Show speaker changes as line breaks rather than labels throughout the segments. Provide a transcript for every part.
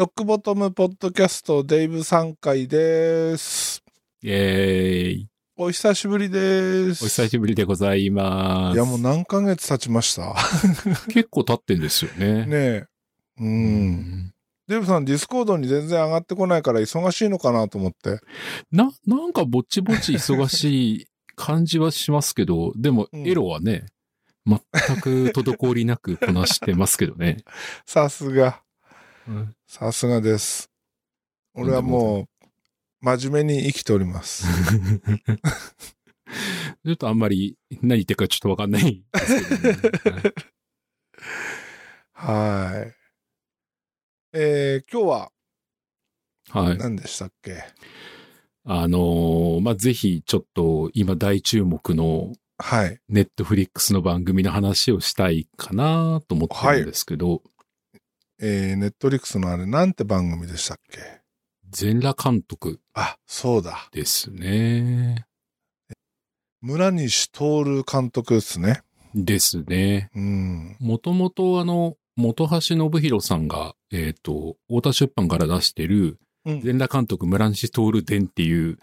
ロックボトムポッドキャストデイブさん回です。
イェーイ。
お久しぶりです。
お久しぶりでございます。
いやもう何ヶ月経ちました
結構経ってんですよね。
ねえ。う。。
うん
デイブさんディスコードに全然上がってこないから忙しいのかなと思って。
な、なんかぼちぼち忙しい感じはしますけど、でも
うん
エロはね、全く滞りなくこなしてますけどね。
さすが。
うん
さすがです。俺はもう、真面目に生きております。
ちょっとあんまり何言ってるかちょっとわかんないね、
はい。えー、今日は
はい。はい。
何でしたっけ？
あのーまあ、ぜひちょっと今大注目の
はい。
ネットフリックスの番組の話をしたいかなと思ってるんですけど、
えー、ネットリックスのあれ、なんて番組でしたっけ？
全裸監督
あ、そうだ。
ですね。
村西徹監督ですね。
ですね。
うん。
もともとあの、元橋信弘さんが、えっ、と、太田出版から出してる、
うん
全裸監督村西徹伝っていう、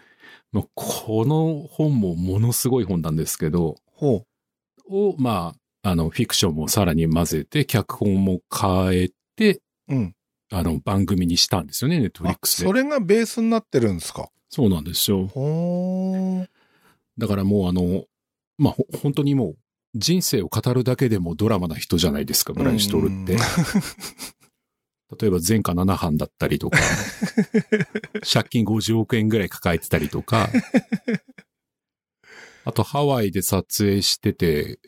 まあこの本もものすごい本なんですけど、
ほ
を、まあ、あの、フィクションもさらに混ぜて、脚本も変えて、
う。うん。
あの、番組にしたんですよね、ネットフリッ
あ、
クスで。
それがベースになってるんですか？
そうなんですよ。
ほー。
だからもうあの、まあ、ほ本当にもう、人生を語るだけでもドラマな人じゃないですか、村西徹って。例えば前科7犯だったりとか、借金50億円ぐらい抱えてたりとか、あとハワイで撮影してて、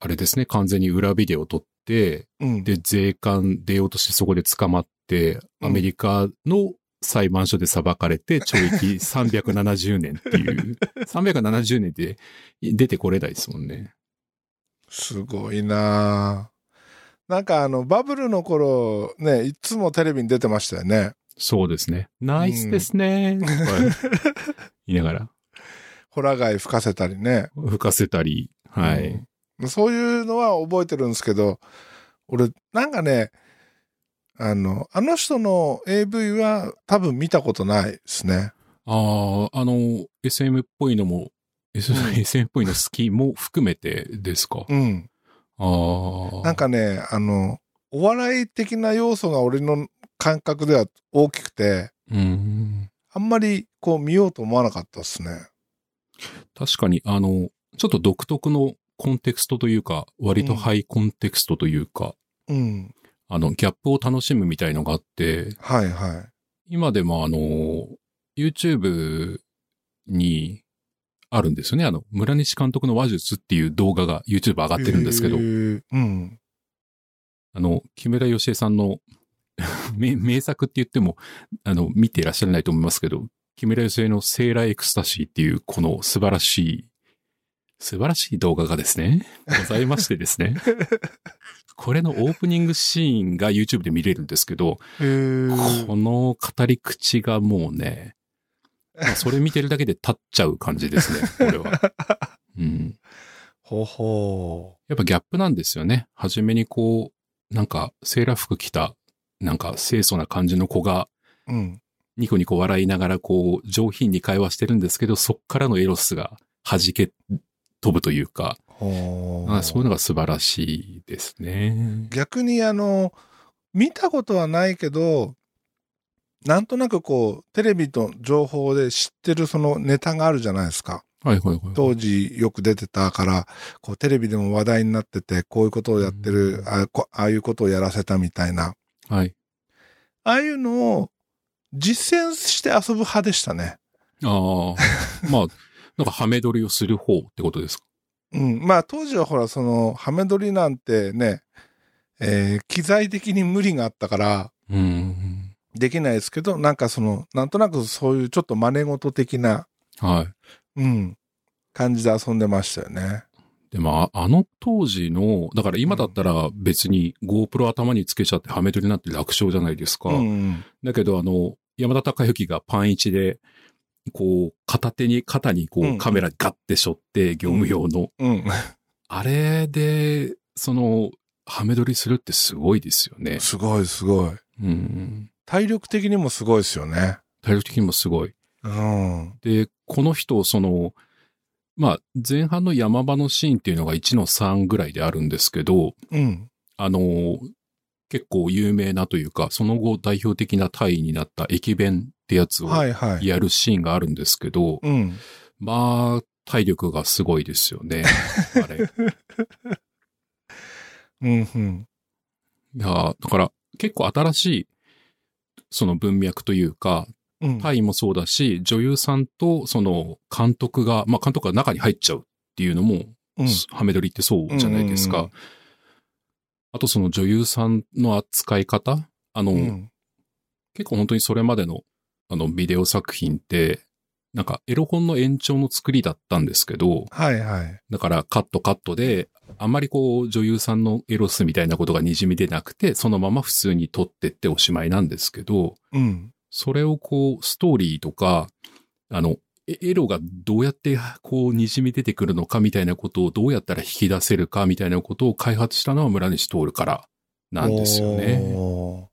あれですね、完全に裏ビデオ撮って、
うん。
で、税関出ようとしてそこで捕まって、
うん
アメリカの裁判所で裁かれて、懲役370年っていう、370年で出てこれないですもんね。
すごいなぁなんかあの、バブルの頃、ね、いつもテレビに出てましたよね。
そうですね。ナイスですね。とか言いながら、
ホラ貝吹かせたりね。
吹かせたり、はい。
うんそういうのは覚えてるんですけど、俺、なんかね、あの、あの人の AV は多分見たことないですね。
ああ、あの、SM っぽいのも、SM っぽいの好きも含めてですか、
うん。
ああ。
なんかね、あの、お笑い的な要素が俺の感覚では大きくて、
うん。
あんまりこう見ようと思わなかったですね。
確かに、あの、ちょっと独特のコンテクストというか、割とハイコンテクストというか、
うん。
あの、ギャップを楽しむみたいのがあって、
はいはい。今
今でもあの、YouTube にあるんですよね。あの、村西監督の話術っていう動画が YouTube 上がってるんですけど
へ、ーうん。
あの、木村義恵さんの 名名作って言っても、あの、見ていらっしゃらないと思いますけど、木村義恵のセーラーエクスタシーっていう、この素晴らしい、素晴らしい動画がですね、ございましてですね。これのオープニングシーンが YouTube で見れるんですけど、この語り口がもうね、まあそれ見てるだけで立っちゃう感じですね、これは。うん。
ほほ
やっぱギャップなんですよね。はじめにこう、なんか、セーラー服着た、なんか、清楚な感じの子が、
う。うん。
ニコニコ笑いながら、こう、上品に会話してるんですけど、そっからのエロスが弾け飛ぶというか、
ほ
あそういうのが素晴らしいですね。
逆にあの、見たことはないけど、なんとなくこう、テレビの情報で知ってるそのネタがあるじゃないですか。
はいはいはい。
当時よく出てたから、こうテレビでも話題になってて、こういうことをやってる、
うん
あこああいうことをやらせたみたいな。
はい。
ああいうのを実践して遊ぶ派でしたね。
ああ、まあ、なんか、ハメ撮りをする方ってことですか？
うん。まあ当時はほら、その、ハメ撮りなんてね、えー機材的に無理があったから、
うん。
できないですけど、なんかその、なんとなくそういうちょっと真似事的な、
はい。
うん、感じで遊んでましたよね。
でも、ああの当時の、だから今だったら別に GoPro 頭につけちゃってハメ撮りなんて楽勝じゃないですか。
うん。
だけど、あの、山田孝之がパン1で、こう、片手に、肩にこ
う
カメラガッて背負って、業務用の。
うん。
あれで、その、ハメ撮りするってすごいですよね。
すごいすごい。
うん。
体力的にもすごいですよね。
体力的にもすごい。
うん。
で、この人、その、まあ、前半の山場のシーンっていうのが1の3ぐらいであるんですけど、
うん。
あの、結構有名なというか、その後代表的な隊員になった駅弁ってやつを
はいはい。
やるシーンがあるんですけど、
うん。
まあ、体力がすごいですよね。あれ。
うんうん。
いや、だから結構新しい、その文脈というか、
うん。
タイもそうだし、女優さんとその監督が、まあ監督が中に入っちゃうっていうのも、
うん。
ハメ撮りってそうじゃないですか。
うんうんうん
あとその女優さんの扱い方あの、
うん。
結構本当にそれまでのあのビデオ作品って、なんかエロ本の延長の作りだったんですけど、
はいはい。
だからカットカットで、あんまりこう女優さんのエロスみたいなことが滲み出なくて、そのまま普通に撮ってっておしまいなんですけど、
うん。
それをこうストーリーとか、あの、エエロがどうやってこう滲み出てくるのかみたいなことをどうやったら引き出せるかみたいなことを開発したのは村西徹からなんですよね。
お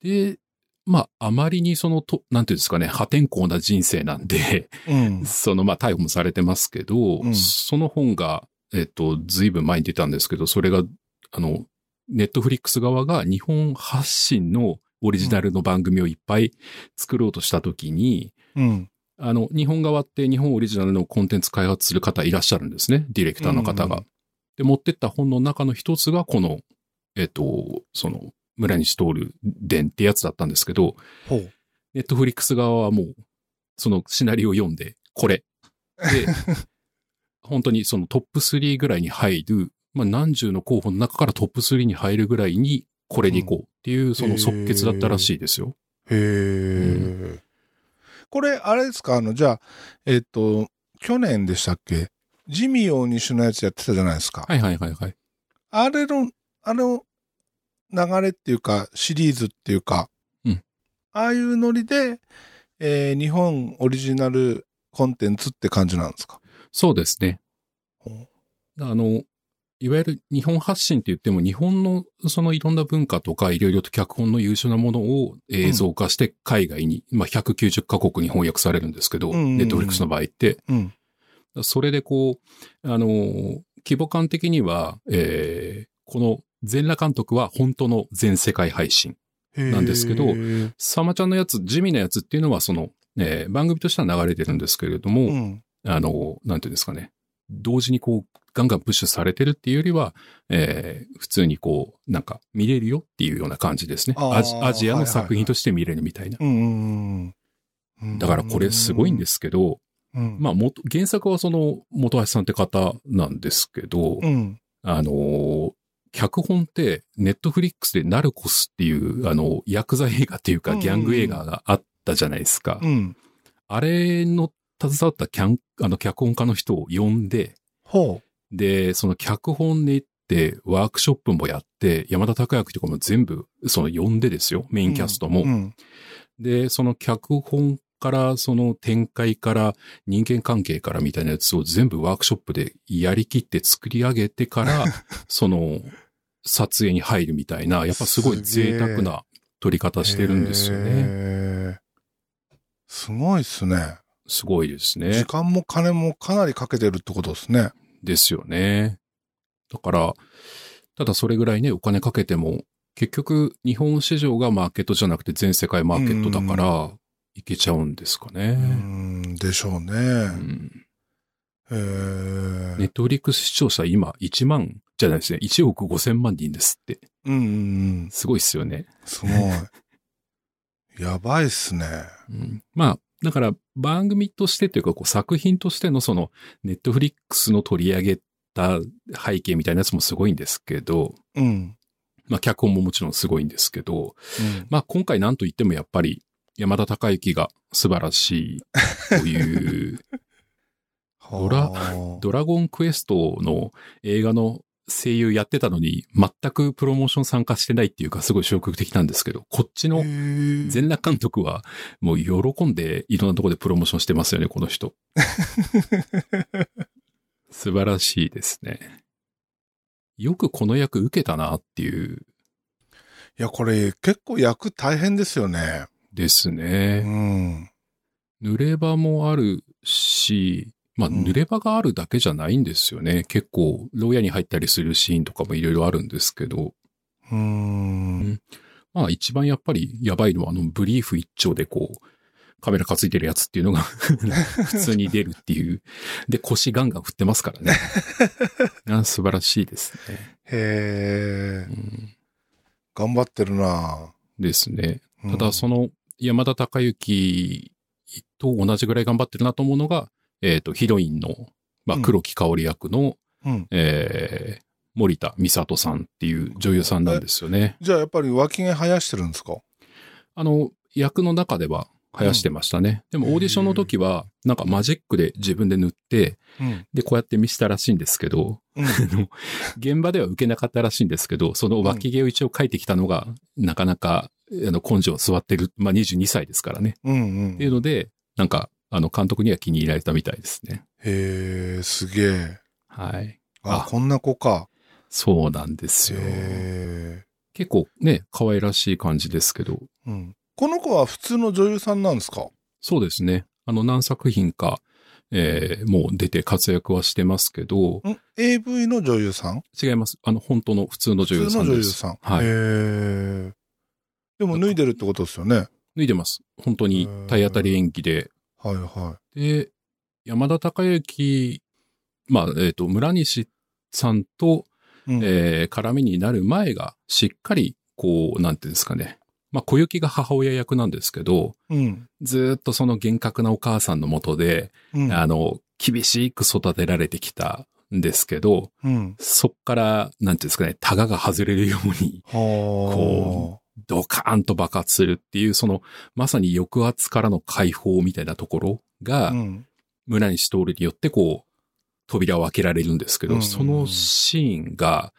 で、まあ、あまりにそのと、なんていうんですかね、破天荒な人生なんで、
ー。うん。
その、まあ、逮捕もされてますけど、
うん
その本が、えっと、ずいぶん前に出たんですけど、それが、あの、ネットフリックス側が日本発信のオリジナルの番組をいっぱい作ろうとしたときに、
うん。
あの、日本側って日本オリジナルのコンテンツ開発する方いらっしゃるんですね。ディレクターの方が。
うん
で、持ってった本の中の一つがこの、えっと、その、村西徹伝ってやつだったんですけど。ネットフリックス側はもう、そのシナリオを読んで、これ。で、本当にそのトップ3ぐらいに入る、まあ何十の候補の中からトップ3に入るぐらいに、これに行こうっていう、その即決だったらしいですよ。
へえ。これ、あれですか？あの、じゃあ、えっ、と、去年でしたっけ？ジミー大西のやつやってたじゃないですか。
はいはいはいはい。
あれの、あの、流れっていうか、シリーズっていうか、
うん。
ああいうノリで、えー日本オリジナルコンテンツって感じなんですか？
そうですね。あの、いわゆる日本発信って言っても日本のそのいろんな文化とかいろいろと脚本の優秀なものを映像化して海外に、まあ190カ国に翻訳されるんですけど、
うんうんうん。
ネットフリックスの場合って、
うん。
それでこう、あの、規模感的には、えーこの全裸監督は本当の全世界配信。なんですけどサマちゃんのやつ、地味なやつっていうのはその、えー番組としては流れてるんですけれども、
うん。
あの、なんていうんですかね。同時にこう、ガンガンプッシュされてるっていうよりは、えー普通にこう、なんか見れるよっていうような感じですね。アジアジアの作品として見れるみたいな。だからこれすごいんですすけど、
うん。
まあ元、原作はその、元橋さんって方なんですけど、
うん。
あのー脚本って、ネットフリックスでナルコスっていう、あの、ヤクザ映画っていうか、ギャング映画があったじゃないですか。
うん。
あれの携わったキャン、あの、脚本家の人を呼んで、
ほ
で、その脚本で行って、ワークショップもやって、山田孝之とかも全部、その呼んでですよ、メインキャストも。
う。うん。
で、その脚本から、その展開から、人間関係からみたいなやつを全部ワークショップでやりきって作り上げてから、その、撮影に入るみたいな、やっぱすごい贅沢な撮り方してるんですよね。
すごいっすね。
すごいです
時
ね。
間も金もかなりかけてるってことですね。
ですよね。だから、ただそれぐらいね、お金かけても、結局、日本市場がマーケットじゃなくて全世界マーケットだから、いけちゃうんですか
う
ね。
ん、でしょうね。
うんネットフリックス視聴者今1万じゃないですね。1億5千万人ですって。
うんうんうん。
すごいっすよね。
すごい。やばいっすね。
うんまあ、だから番組としてというかこう作品としてのそのネットフリックスの取り上げた背景みたいなやつもすごいんですけど、
うん。
まあ脚本ももちろんすごいんですけど、
うん
まあ今回なんと言ってもやっぱり山田孝之が素晴らしいという、ドラ
はあ
ドラゴンクエストの映画の声優やってたのに全くプロモーション参加してないっていうかすごい消極的なんですけど、こっちの全裸監督はもう喜んでいろんなところでプロモーションしてますよね、この人。素晴らしいですね。よくこの役受けたなっていう。
いや、これ結構役大変ですよね。
です
う
ね。
ん。
濡れ場もあるし、まあ、
うん
濡れ場があるだけじゃないんですよね。結構、牢屋に入ったりするシーンとかもいろいろあるんですけど、
うーん。
まあ一番やっぱりやばいのはあのブリーフ一丁でこう、カメラ担いでるやつっていうのが 普通に出るっていう。で、腰ガンガン振ってますからね。あ素晴らしいですね。
へえ
う。ん
頑張ってるな
ですね。
うん
ただその山田孝之と同じぐらい頑張ってるなと思うのが、えっ、と、ヒロインの、まあ
うん
黒木香織役の、
うん。
えー森田美里さんっていう女優さんなんですよね。
じゃあやっぱり脇毛生やしてるんですか？
あの、役の中では生やしてましたね。でもオーディションの時は、なんかマジックで自分で塗って、
うん。
で、こうやって見せたらしいんですけど、
うん。
現場では受けなかったらしいんですけど、その脇毛を一応描いてきたのが、なかなか、あの、根性座ってる、まあ、22歳ですからね。
うんうん。
っていうので、なんか、あの、監督には気に入られたみたいですね。
へえ、すげえ。
はい。
あ、
あ
こんな子か。
そうなんですよ。
へ
結構ね、可愛らしい感じですけど、
え。うん。この子は普通の女優さんなんですか？
そうですね。あの、何作品か、えーもう出て活躍はしてますけど、
ん ?AV の女優さん？
違います。あの、本当の普通の女優
普通の
さんです。
女優さん。
はい
へえ。でも脱いでるってことですよね。
脱いでます。本当に体当たり演技で。
はいは
で、山田孝之、まあ、えっ、と、村西さんと、
い。うん
えー絡みになる前が、しっかり、こう、なんていうんですかね。まあ、小雪が母親役なんですけど、
うん。
ずーっとその厳格なお母さんのもとで、
うん。
あの、厳しく育てられてきたんですけど、
うん。
そっから、なんていうんですかね、タガが外れるように、
は
こドカーンと爆発するっていう、その、まさに抑圧からの解放みたいなところが、
あ。うん。
村西徹によってこう、扉を開けられるんですけど、
うん
そのシーンが、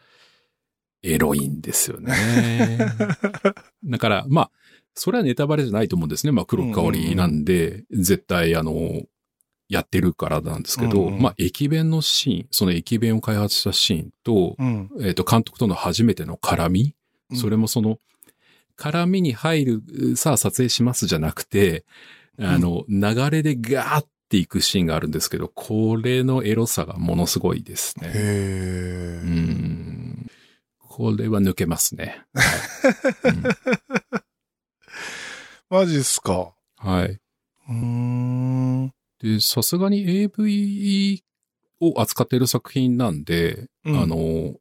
エロいんですよね。だから、まあ、それはネタバレじゃないと思うんですね。まあ、黒木香りなんで、絶対、あの、やってるからなんですけど、
うんうん
まあ、駅弁のシーン、その駅弁を開発したシーンと、
うん。
えっ、と、監督との初めての絡み、
うん
それもその、絡みに入る、さあ撮影しますじゃなくて、あの、流れでガーっていくシーンがあるんですけど、これのエロさがものすごいですね。
へ
う
え。
ん。これは抜けますね。は い
マジっすか。
うんはい。
うーん。
で、さすがに AV を扱っている作品なんで、
うん
あの、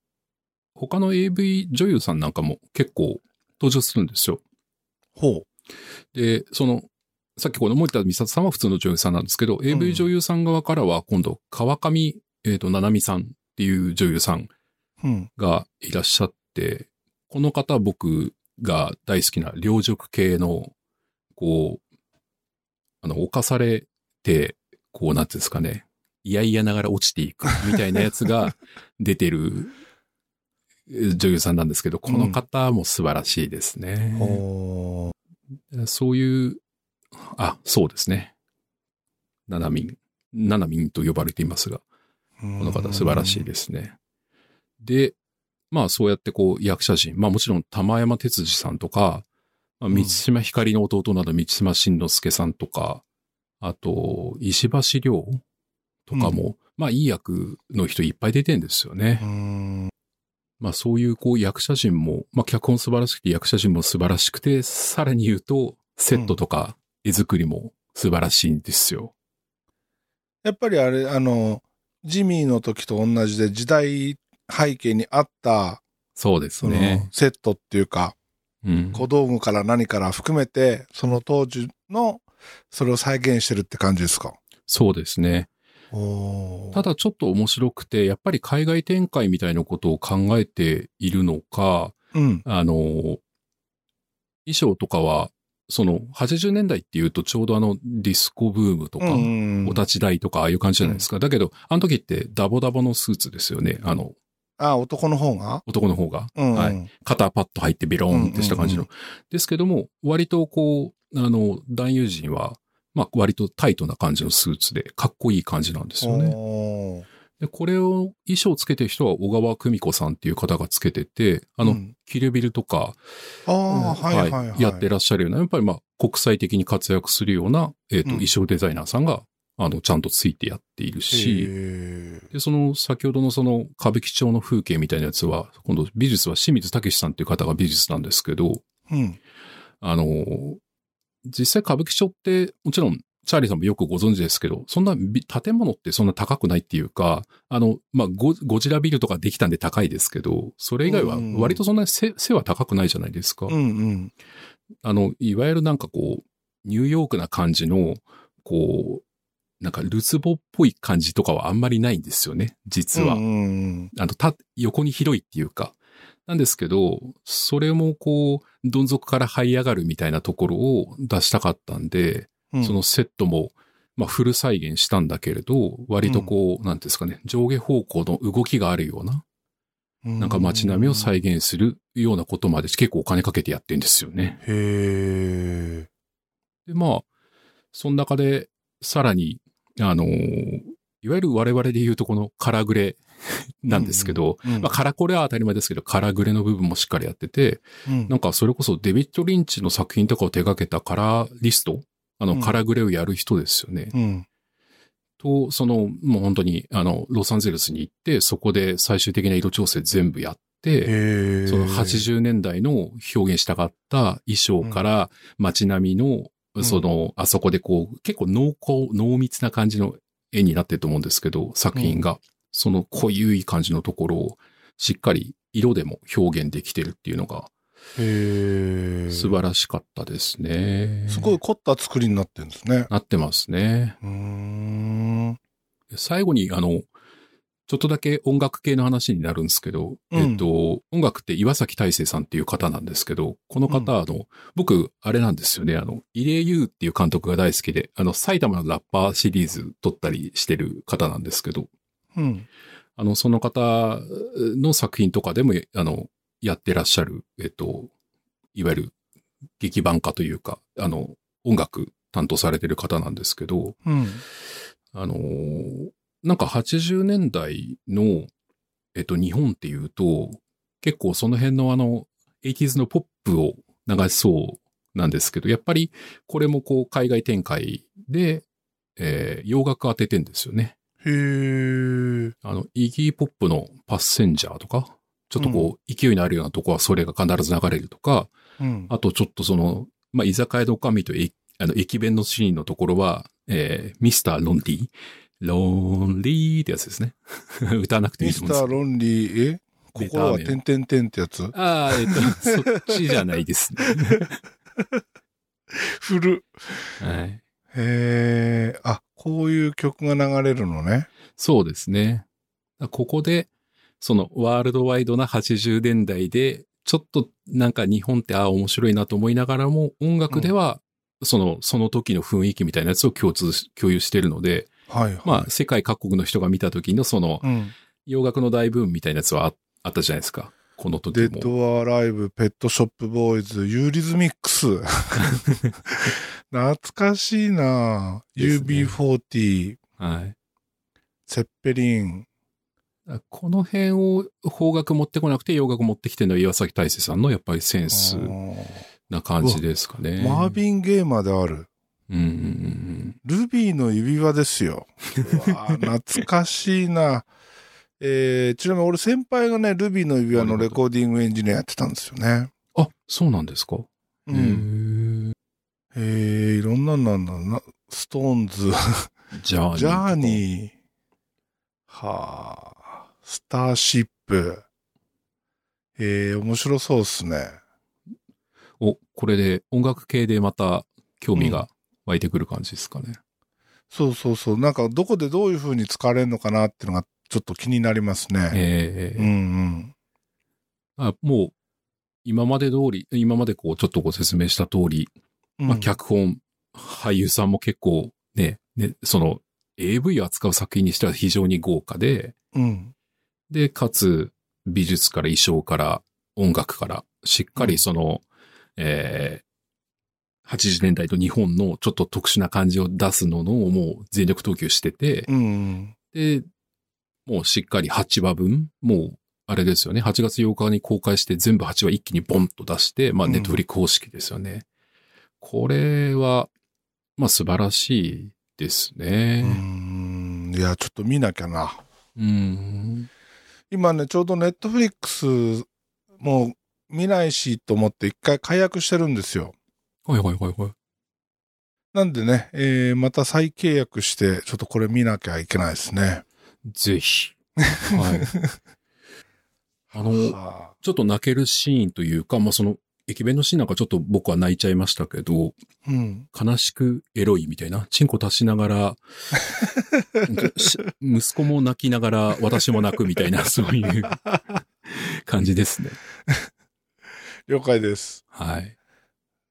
他の AV 女優さんなんかも結構登場するんですよ。
ほ
で、その、さっきこの森田美里さんは普通の女優さんなんですけど、AV 女優さん側からは今度、川上、えっ、と、七海さんっていう女優さん
う。うん。
がいらっしゃって、この方は僕が大好きな両辱系の、こう、あの、犯されて、こう、なんていうんですかね、いやいやながら落ちていくみたいなやつが出てるえ女優さんなんですけど、この方も素晴らしいですね。
ほ
そういう、あ、そうですね。ナナミン。ナナミンと呼ばれていますが、
う。こ
この方素晴らしいですね。で、まあそうやってこう役者陣、まあもちろん玉山哲司さんとか、まあ、
ん
三島ひかりの弟など三島慎之介さんとか、あと、石橋亮とかも、まあいい役の人いっぱい出てんですよね。まあそういうこう役者陣も、まあ脚本素晴らしくて役者陣も素晴らしくて、さらに言うと、セットとか絵作りも素晴らしいんですよ。
やっぱりあれ、あの、ジミーの時と同じで時代背景にあった、
そうですね。、
セットっていうか、
うん。
小道具から何から含めて、その当時の、それを再現してるって感じですか？
そうですね。ただちょっと面白くて、やっぱり海外展開みたいなことを考えているのか、
うん。
あの、衣装とかは、その80年代っていうとちょうどあのディスコブームとか、
うん
お立ち台とかああいう感じじゃないですか。だけど、あの時ってダボダボのスーツですよね。あの、
あ、男の方が？
男の方が。
うん。
はい。肩パッと入ってベローンってした感じの。
うん
ですけども、割とこう、あの、男優陣は、まあ割とタイトな感じのスーツで、かっこいい感じなんですよね。で、これを衣装をつけてる人は小川久美子さんっていう方がつけてて、あの、
うん
キルビルとか、
ああ、はいはいはい。
やってらっしゃるような、やっぱりまあ、国際的に活躍するような、えっ、と、
うん
衣装デザイナーさんが、あの、ちゃんとついてやっているし、
へ
で、その、先ほどのその、歌舞伎町の風景みたいなやつは、今度、美術は清水武さんっていう方が美術なんですけど、
ーうん。
あの、実際歌舞伎町って、もちろん、チャーリーさんもよくご存知ですけど、そんなび建物ってそんな高くないっていうか、あの、まあ、ゴゴジラビルとかできたんで高いですけど、それ以外は
うん
割とそんなに背背は高くないじゃないですか。
うんうん。
あの、いわゆるなんかこう、ニューヨークな感じの、こう、なんかルツボっぽい感じとかはあんまりないんですよね、実は。
うんうん
あの、た、横に広いっていうか。なんですけど、それもこう、どん底から這い上がるみたいなところを出したかったんで、
うん。
そのセットも、まあ、フル再現したんだけれど、割とこう、なんですかね、上下方向の動きがあるような、
うん、
なんか街並みを再現するようなことまで結構お金かけてやってんですよね。
へえ。
で、まあ、その中で、さらに、あのーいわゆる我々で言うとこのカラグレなんですけど、
うん。うん。
まあ、カラコレは当たり前ですけど、カラグレの部分もしっかりやってて、
うん。
なんかそれこそデビッド・リンチの作品とかを手掛けたカラーリストあの、
うん。
カラグレをやる人ですよね。
うん。
と、その、もう本当に、あの、ロサンゼルスに行って、そこで最終的な色調整全部やって。その80年代の表現したかった衣装から街並みの、
ん。
その、あそこでこう、結構濃厚、濃密な感じの絵になってると思うんですけど、作品が、その濃ゆい感じのところをしっかり色でも表現できてるっていうのが
へえ。
素晴らしかったですね。
すごい凝った作りになってるんですね。
なってますね。
うーん。
最後に、あの、ちょっとだけ音楽系の話になるんですけど、
うん
えっと、音楽って岩崎大成さんっていう方なんですけど、この方、あの、僕、あれなんですよね、あの、入江優っていう監督が大好きで、あの、埼玉のラッパーシリーズ撮ったりしてる方なんですけど、
うん。
あの、その方の作品とかでも、あの、やってらっしゃる、えっと、いわゆる劇版家というか、あの、音楽担当されてる方なんですけど、
うん。
あのーなんか80年代の、えっと、日本っていうと、結構その辺のあの、80s のポップを流しそうなんですけど、やっぱりこれもこう海外展開で、えー洋楽当ててんですよね。
へえ。
あの、イギーポップのパッセンジャーとか、ちょっとこう、勢いのあるようなとこはそれが必ず流れるとか、
うん。
あとちょっとその、まあ、居酒屋の女将とえあの駅弁のシーンのところは、えー、ミスター・ロンリー、ロンリーってやつですね。歌わなくていい
ミスター・
と思うんですけど。
ロンリー、え？心は点々点ってやつ？
ああ、えっと、そっちじゃないですね。
古。
はい。
へえ。あ、こういう曲が流れるのね。
そうですね。ここで、そのワールドワイドな80年代で、ちょっとなんか日本ってああ面白いなと思いながらも、音楽では、その、その時の雰囲気みたいなやつを共通し、共有してるので、
はいはい。
まあ、世界各国の人が見た時のその、
うん。
洋楽の大ブームみたいなやつはああったじゃないですか。この時も。
デッド・アライブ、ペットショップ・ボーイズ、ユーリズミックス。懐かしいな
ね
UB40、
はい。
セッペリン。
この辺を邦楽持ってこなくて洋楽持ってきてるのは岩崎大成さんのやっぱりセンスな感じですかね。
マービン・ゲイまである。
うんうんうん
ルビーの指輪ですよ。うわー懐かしいな。えー、ちなみに俺先輩がね、ルビーの指輪のレコーディングエンジニアやってたんですよね。
あ、そうなんですか？
う。
うんん。
えー、いろんなんなんだな。ストーンズ、
ジャーニーとか。
ジャーニー、はあ、スターシップ。えー、面白そうっすね。
お、これで音楽系でまた興味が湧いてくる感じですかね。
そうそうそう。なんかどこでどういう風に使われるのかなっていうのがちょっと気になりますね。
ええ
うんうん。
あもう、今まで通り、今までこう、ちょっとご説明した通り、
うん
まあ、脚本、俳優さんも結構ね、ね、その AV を扱う作品にしては非常に豪華で、
うん。
で、かつ美術から衣装から音楽から、しっかりその、えー80年代と日本のちょっと特殊な感じを出すののをもう全力投球してて、
うん。
で、もうしっかり8話分、もう、あれですよね。8月8日に公開して全部8話一気にボンと出して、まあ、
うん
ネットフリック方式ですよね。これは、まあ、素晴らしいですね。
ん。いや、ちょっと見なきゃな。
うん。
今ね、ちょうどネットフリックスもう見ないしと思って一回解約してるんですよ。
はいはいはいはい。
なんでね、えー、また再契約して、ちょっとこれ見なきゃいけないですね。
ぜひ。はい。あの、
はあ
ちょっと泣けるシーンというか、まあ、その、駅弁のシーンなんかちょっと僕は泣いちゃいましたけど、
うん。
悲しくエロいみたいな、チンコ足しながら、し 息子も泣きながら私も泣くみたいな、そういう感じですね。
了解です。
はい。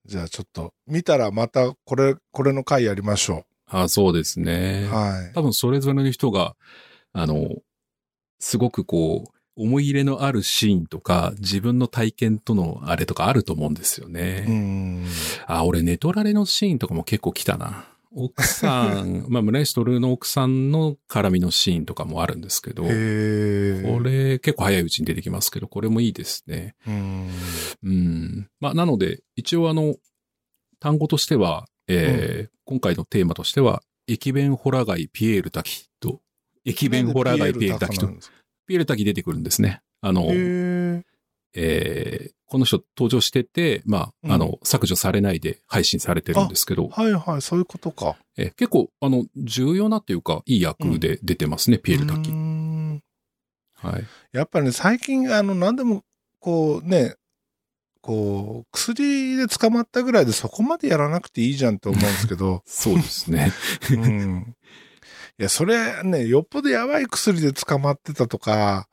じゃあちょっと、見たらまたこれ、これの回やりましょ
あそうですね
う。。はい。
多分それぞれの人が、あの、すごくこう、思い入れのあるシーンとか、自分の体験とのあれとかあると思うんですよね。
うーん。
あ、俺ネトラレのシーンとかも結構来たな。奥さん、まあ、村石徹の奥さんの絡みのシーンとかもあるんですけど。これ結構早いうちに出てきますけど、これもいいですね。
うーん。
うん。まあ、なので、一応あの、単語としては、えー今回のテーマとしては、駅弁ホラガイピエール滝と、駅弁ホラガイピエール滝と、ピエール滝出てくるんですね。あの、
へえ。
えーこの人登場してて、まあ、あの、削除されないで配信されてるんですけど、
はいはい、そういうことか。
えー結構、あの、重要なっていうか、いい役で出てますね、ピエール滝はい。
やっぱりね、最近、あの、何でも、こうね、こう、薬で捕まったぐらいでそこまでやらなくていいじゃんと思うんですけど、
そうですね。
うん。いや、それね、よっぽどやばい薬で捕まってたとか、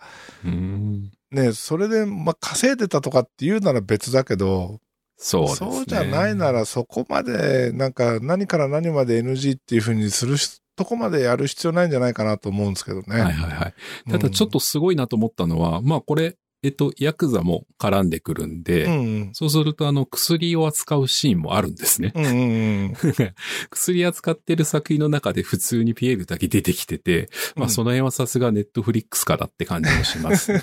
うん。
ね、それで、まあ、稼いでたとかっていうなら別だけど、
そうね。
そうじゃないならそこまで、なんか何から何まで NG っていうふうにするしとこまでやる必要ないんじゃないかなと思うんですけどね。
はいはいはい。ただちょっとすごいなと思ったのは、まあこれ、えっと、ヤクザも絡んでくるんで、
うん、うん
そうするとあの薬を扱うシーンもあるんですね。
うんうんうん。
薬扱ってる作品の中で普通にピエールだけ出てきてて、まあその辺はさすがネットフリックスかだって感じもします、ね。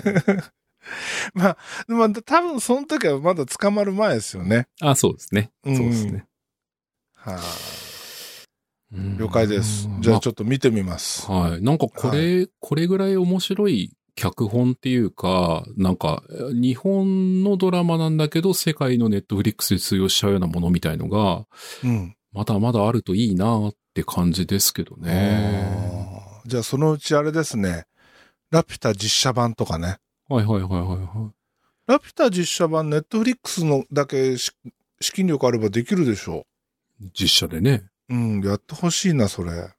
まあ、まあ、多分その時はまだ捕まる前ですよね。
あ、そうですね。
うん
そうですね。
はい、
うん
了解です。じゃ
ま
あちょっと見てみます。
はい。なんかこれ、これぐらい面白い脚本っていうか、なんか、日本のドラマなんだけど、世界のネットフリックスで通用しちゃうようなものみたいのが、
うん。
まだまだあるといいなって感じですけどね。
じゃあそのうちあれですね。ラピュタ実写版とかね。
はいはいはいはいは
ラピュタ実写版、ネットフリックスのだけし資金力あればできるでしょ
い。実写でね。
う。うん、やってほしいな、それ。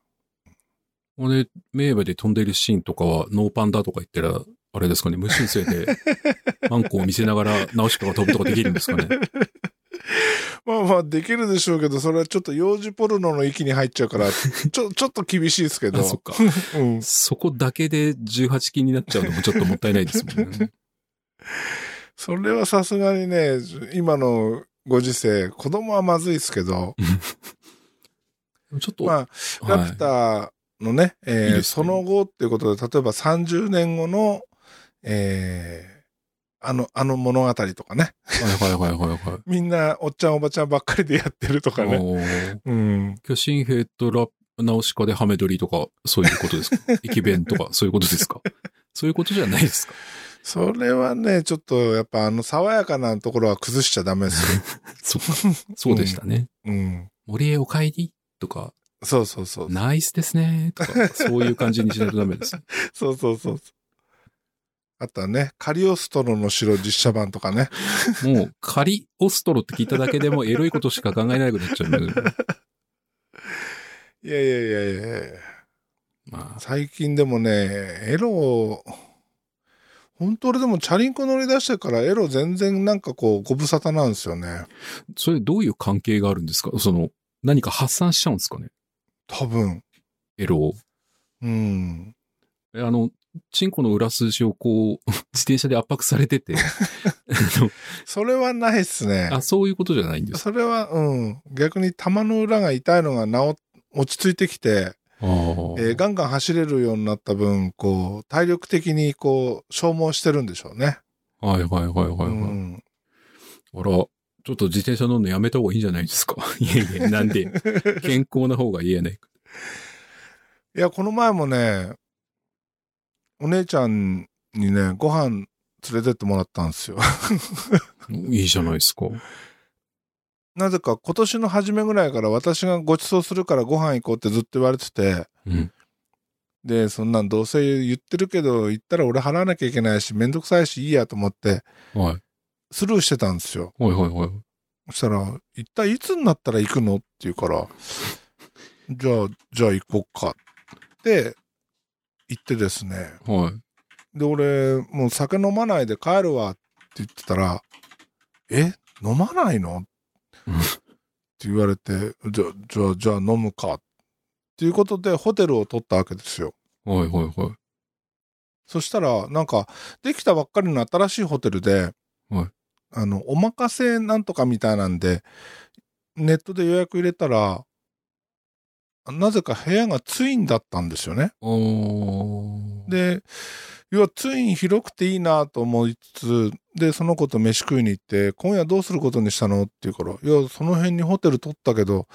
あれ、名馬で飛んでるシーンとかは、ノーパンだとか言ったら、あれですかね、無修正で、マンコを見せながら、ナウシカが飛ぶとかできるんですかね。
まあまあ、できるでしょうけど、それはちょっと幼児ポルノの域に入っちゃうから、ちょ、ちょっと厳しいですけど。
あ、そっか。
うん。
そこだけで18禁になっちゃうのもちょっともったいないですもんね。
それはさすがにね、今のご時世、子供はまずいですけど、
ちょっと、
まあ、ラピュタのね、えー
ね
その後っていうことで、例えば30年後の、えーあの、あの物語とかね。
はいはいはいはいはい。
みんなおっちゃんおばちゃんばっかりでやってるとかね。うん。
巨神兵とラナウシカでハメ撮りとか、そういうことですか？駅弁とか、そういうことですか？そういうことじゃないですか？
それはね、ちょっとやっぱあの爽やかなところは崩しちゃダメですよ。
そっか。そうでしたね。
うん。
森へお帰り？とか、
そうそうそう。
ナイスですねとか、そういう感じにしないとダメです。
そうそうそう。あとはね、カリオストロの城実写版とかね。
もう、カリオストロって聞いただけでもエロいことしか考えなくなっちゃうんで。
いやいやいやいやいや
まあ、
最近でもね、エロ、本当俺でもチャリンコ乗り出してからエロ全然なんかこうご無沙汰なんですよね。
それどういう関係があるんですか？その、何か発散しちゃうんですかね？
多分。
エロを。
うん。
えあの、チンコの裏筋をこう、自転車で圧迫されてて、あ
それはないっすね
の。あ、そういうことじゃないんですか？
それは、うん。逆に玉の裏が痛いのが治っ、落ち着いてきて、えーガンガン走れるようになった分、こう、体力的にこう、消耗してるんでしょうね。
はいはいはいはい、はい
うん。
あら、ちょっと自転車乗るのやめた方がいいんじゃないですか？いえいえ、なんで、健康な方がいいやないか。
いや、この前もね、お姉ちゃんにね、ご飯連れてってもらったんですよ。
いいじゃないですか。
なぜか今年の初めぐらいから私がご馳走するからご飯行こうってずっと言われてて、
うん。
で、そんなんどうせ言ってるけど、言ったら俺払わなきゃいけないし、めんどくさいしいいやと思って、
はい。
スルーしてたんですよ。
はいはいはい。
そしたら、一体いつになったら行くの？って言うから、じゃあ、じゃあ行こっかって言ってですね。
はい。
で、俺、もう酒飲まないで帰るわって言ってたら、え？飲まないの？って言われて、じゃあ、じゃあ、じゃあ飲むか。っていうことで、ホテルを取ったわけですよ。
はいはいはい。
そしたら、なんか、できたばっかりの新しいホテルで、
はい
あの、お任せなんとかみたいなんで、ネットで予約入れたら、なぜか部屋がツインだったんですよね。で、要はツイン広くていいなと思いつつ、で、その子と飯食いに行って、今夜どうすることにしたのって言うから、いや、その辺にホテル取ったけど、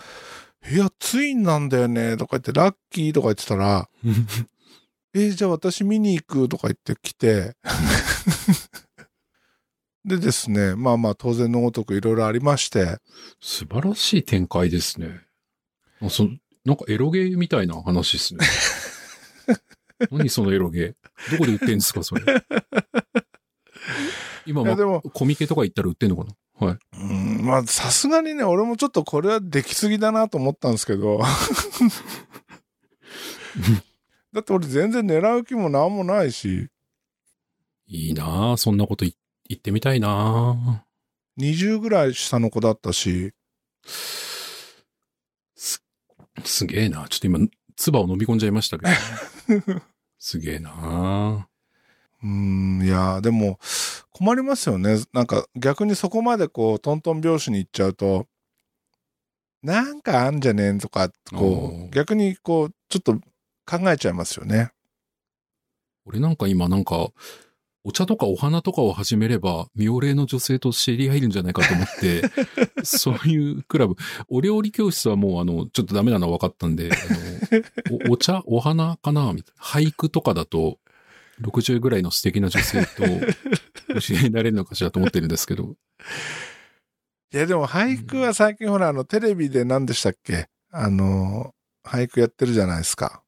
部屋ツインなんだよね、とか言って、ラッキーとか言ってたら、えーじゃあ私見に行くとか言って来て、でですね、まあまあ当然のごとくいろいろありまして、
素晴らしい展開ですね。あそなんかエロゲーみたいな話ですね。何そのエロゲー？どこで売ってんですか、それ？今も
いやでも、
コミケとか行ったら売ってんのかな？はい。
うん、まあさすがにね、俺もちょっとこれはできすぎだなと思ったんですけど、だって俺全然狙う気もなんもないし、
いいなあそんなことい言ってみたいなあ
20ぐらい下の子だったし、
す、すげえな。ちょっと今、唾を飲み込んじゃいましたけど。すげえなあ
うん、いや、でも困りますよね。なんか逆にそこまでこう、トントン拍子に行っちゃうと、なんかあんじゃねえんとか、こう、逆にこう、ちょっと考えちゃいますよね。
俺なんか今なんか、お茶とかお花とかを始めれば、妙齢の女性と知り合えるんじゃないかと思って、そういうクラブ、お料理教室はもうあの、ちょっとダメなのは分かったんで、あのおお茶？お花かな？みたいな。俳句とかだと、60ぐらいの素敵な女性と教えられるのかしらと思ってるんですけど、
いや、でも俳句は最近ほら、あの、テレビで何でしたっけ？あの、俳句やってるじゃないですか。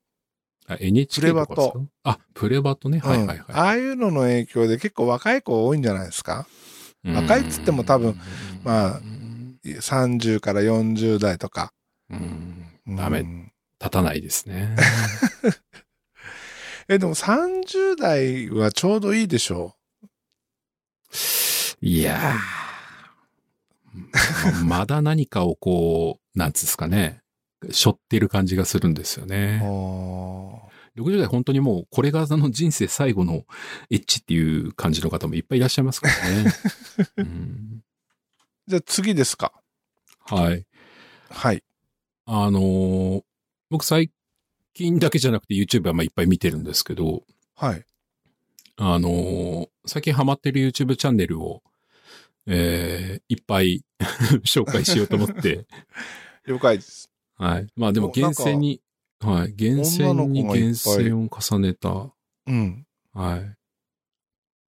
あ NHK とかですか？あ、プレバトね。はいはい
うん。
は
ああいうのの影響で結構若い子多いんじゃないですか？
い。
若いっつっても多分、まあ
うん、
?30 から40代とか。
うん。
うん。
ダメ。立たないですね。
え、でも30代はちょうどいいでしょ？
いやー、ま まだ何かをこう、なんつうんですかね、背負ってる感じがするんですよ
う。
ね。
お
60代本当にもう、これがあの人生最後のエッチっていう感じの方もいっぱいいらっしゃいますからね。うん
じゃあ次ですか。
はい。
はい。
あのー僕最近だけじゃなくて YouTube はまあいっぱい見てるんですけど、
はい。
あのー最近ハマってる YouTube チャンネルを、えーいっぱい 紹介しようと思って、
了解です。
はい。まあでも厳選に、はい。厳選に厳選を重ねた、
うん。
はい。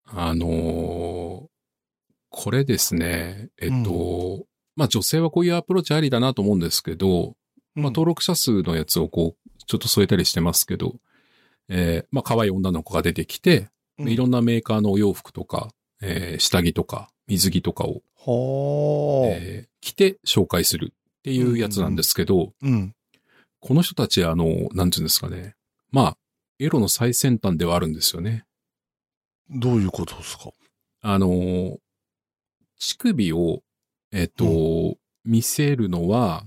あのーこれですね、えっと、まあ女性はこういうアプローチありだなと思うんですけど、まあ登録者数のやつをこう、ちょっと添えたりしてますけど、えーまあ可愛い女の子が出てきて、
うん
いろんなメーカーのお洋服とか、えー下着とか、水着とかを。えー着て紹介するっていうやつなんですけど、
うん。
この人たち、あの、なんていうんですかね。まあ、エロの最先端ではあるんですよね。
どういうことですか？
あの、乳首を、えっ、と、見せるのは、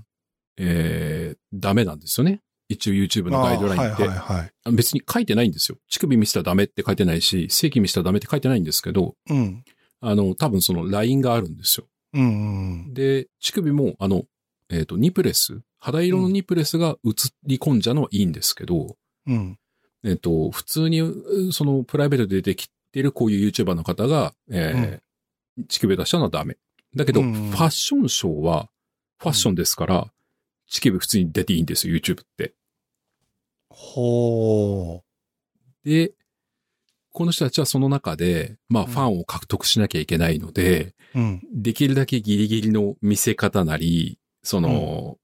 えーダメなんですよね。一応 YouTube のガイドラインって。
はいはいはい。
別に書いてないんですよ。乳首見せたらダメって書いてないし、正規見せたらダメって書いてないんですけど、
うん。
あの、多分そのラインがあるんですよ。
うんうん。
で、乳首も、あの、えっ、と、ニプレス、肌色のニプレスが映り込んじゃうのはいいんですけど、
うん。
えっ、と、普通に、うそのプライベートで出てきてるこういう YouTuber の方が、えー乳首出したのはダメ。だけど、
うん
ファッションショーは、ファッションですから、乳首普通に出ていいんですよ、YouTube って。
ほ
で、この人たちはその中で、まあ、
うん
ファンを獲得しなきゃいけないので、
う。うん。
できるだけギリギリの見せ方なり、その、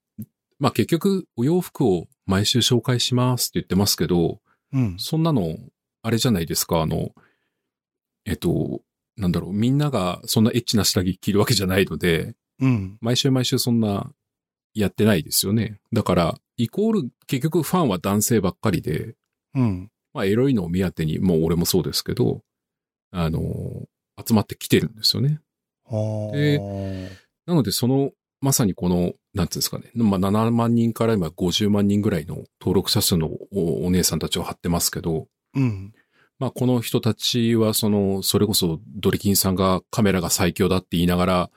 まあ結局、お洋服を毎週紹介しますって言ってますけど、
うん。
そんなの、あれじゃないですか、あの、えっと、なんだろう、みんながそんなエッチな下着着るわけじゃないので、
うん。
毎週毎週そんなやってないですよね。だから、イコール、結局ファンは男性ばっかりで、
うん。
まあエロいのを目当てに、もう俺もそうですけど、あの、集まってきてるんですよね。
ほ
でなので、その、まさにこの、なんていうんですかね、まあ、7万人から今50万人ぐらいの登録者数のおお姉さんたちを貼ってますけど、
うん。
まあ、この人たちは、その、それこそドリキンさんがカメラが最強だって言いながら、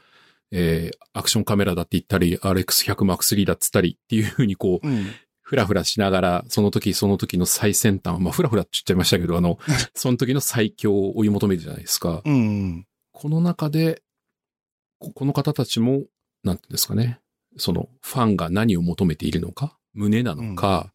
えー、アクションカメラだって言ったり、RX100M3 だっつったりっていうふうにこう、
うん。
ふらふらしながら、その時その時の最先端、まあ、ふらふらって言っちゃいましたけど、あの、その時の最強を追い求めるじゃないですか。
うん。
この中で、ここの方たちも、なんていうんですかね、そのファンが何を求めているのか、胸なのか、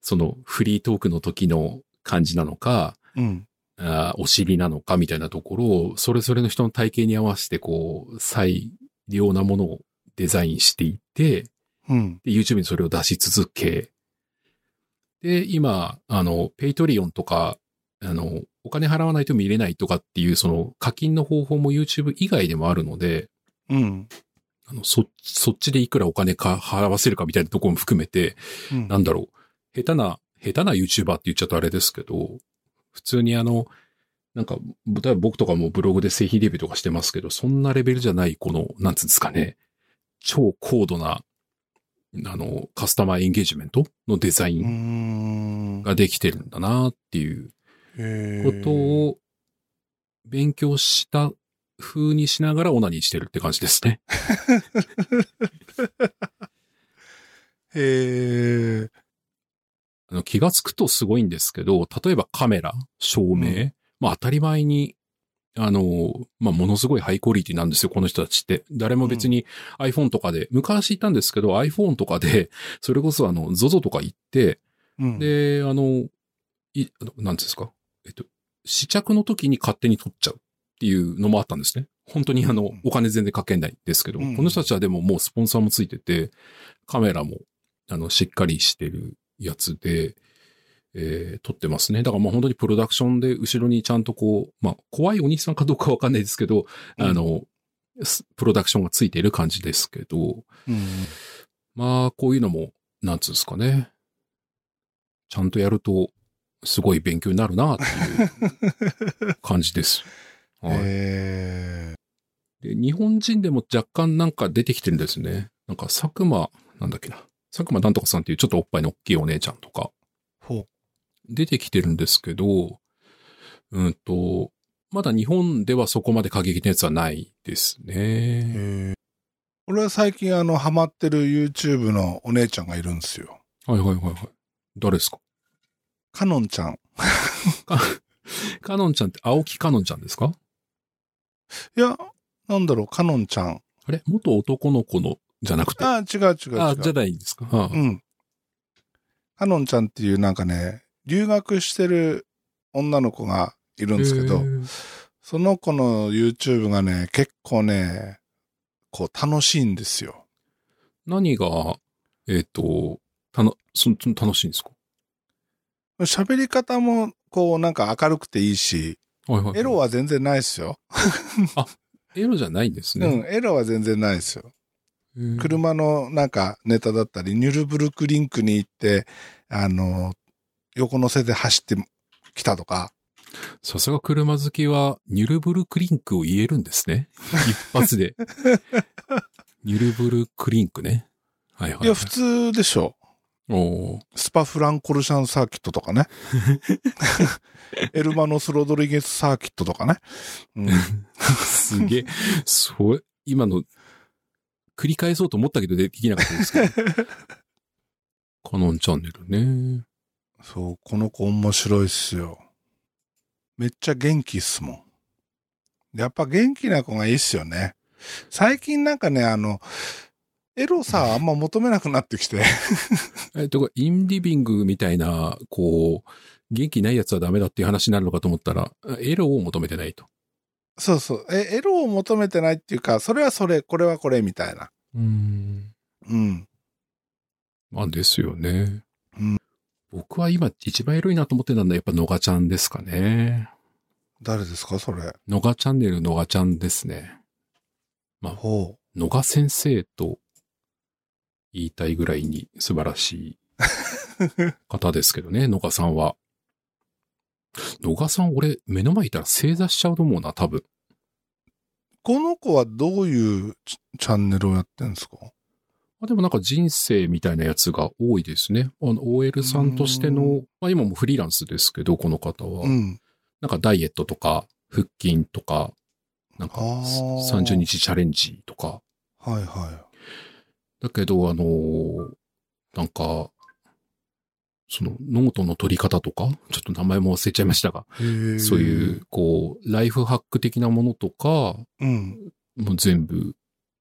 そのフリートークの時の感じなのか、
うん。
あーお尻なのかみたいなところを、それぞれの人の体型に合わせて、こう、最良なものをデザインしていって、
うん。
で、YouTube にそれを出し続け、で、今、あの、ペイトリオンとか、あの、お金払わないと見れないとかっていう、その課金の方法も YouTube 以外でもあるので、
うん。
あの、そ、そっちでいくらお金か払わせるかみたいなところも含めて、
うん。
なんだろう、下手な、下手な YouTuber って言っちゃうとあれですけど、普通にあの、なんか、例えば僕とかもブログで製品レビューとかしてますけど、そんなレベルじゃない、この、なんつうんですかね、超高度な、あの、カスタマーエンゲージメントのデザイ
う
ン
ん。
ができてるんだなっていうことを勉強した風にしながらオナニーしてるって感じですね。あの気がつくとすごいんですけど、例えばカメラ、照明、
う
まあ当たり前に、あの、まあものすごいハイクオリティなんですよ、この人たちって。誰も別に iPhone とかで、昔いたんですけど iPhone とかで、それこそあの、ZOZO とか行って、
うん。
で、あの、い、なんですか、えっと、試着の時に勝手に撮っちゃうっていうのもあったんですね。本当にあの
うん、
お金全然かけないんですけど、
うん
この人たちはでももうスポンサーもついてて、カメラも、あの、しっかりしてるやつで、えー撮ってますね。だからもう本当にプロダクションで後ろにちゃんとこう、まあ、怖いお兄さんかどうかわかんないですけど、
うん
あの、すプロダクションがついている感じですけど、
うん。
まあ、こういうのも、なんつうんですかね。ちゃんとやると、すごい勉強になるなっていう感じです。はい
へ
で日本人でも若干なんか出てきてるんですね。なんか佐久間、なんだっけな。佐久間なんとかさんっていうちょっとおっぱいの大きいお姉ちゃんとか
ーほ
出てきてるんですけど、うんと、まだ日本ではそこまで過激なやつはないです
う。
ね。
俺は最近あの、ハマってる YouTube のお姉ちゃんがいるんですよ。
はいはいはいはい。誰ですか？
かのんちゃん。
か、かのんちゃんって青木かのんちゃんですか？
いや、なんだろう、かのんちゃん。
あれ？元男の子のじゃなくて？
あ、違う違う違う。
あ、じゃないんですか？あ
うん。かのんちゃんっていうなんかね、留学してる女の子がいるんですけどその子の YouTube がね、結構ね、こう楽しいんですよ。
何が、えっ、と、たの、そそ楽しいんですか？
喋り方も、こうなんか明るくていいし、
はいはい。
エロは全然ないですよ。
エロじゃないんです
う
ね。
ん、エロは全然ないですよ。車のなんかネタだったり、ニュルブルクリンクに行って、あの、横乗せで走ってきたとか、
さすが車好きは、ニュルブルクリンクを言えるんですね。一発で。ニュルブルクリンクね。はいはい、はい。
いや、普通でしょ。スパフランコルシャンサーキットとかね。エルマノス・ロドリゲスサーキットとかね。うん、
すげえ。そう、今の、繰り返そうと思ったけどできなかったですけど。カノンチャンネルね。
そう、この子面白いっすよ。めっちゃ元気っすもん。やっぱ元気な子がいいっすよね。最近なんかね、あの、エロさあんま求めなくなってきて。
えっと、インリビングみたいな、こう、元気ないやつはダメだっていう話になるのかと思ったら、エロを求めてないと。
そうそう。え、エロを求めてないっていうか、それはそれ、これはこれみたいな。
うん。
うん。
まあですよね。
うん
僕は今一番エロいなと思ってたのはやっぱのがちゃんですかね。
誰ですかそれ？
のがチャンネルのがちゃんですね。
ほ
のが先生と言いたいぐらいに素晴らしい方ですけどね、のがさんは。のがさん俺目の前いたら正座しちゃうと思うな、多分。
う。この子はどういうチチャンネルをやってんですか？
まあ、でもなんか人生みたいなやつが多いですね。あの、OL さんとして
う
の、まあ今もフリーランスですけど、この方は。
うん。
なんかダイエットとか、腹筋とか、なんか
あー
30日チャレンジとか。
はいは
だけど、あのーなんか、そのノートの取り方とか、ちょっと名前も忘れちゃいましたが、そういう、こう、ライフハック的なものとか、
うん。
もう全部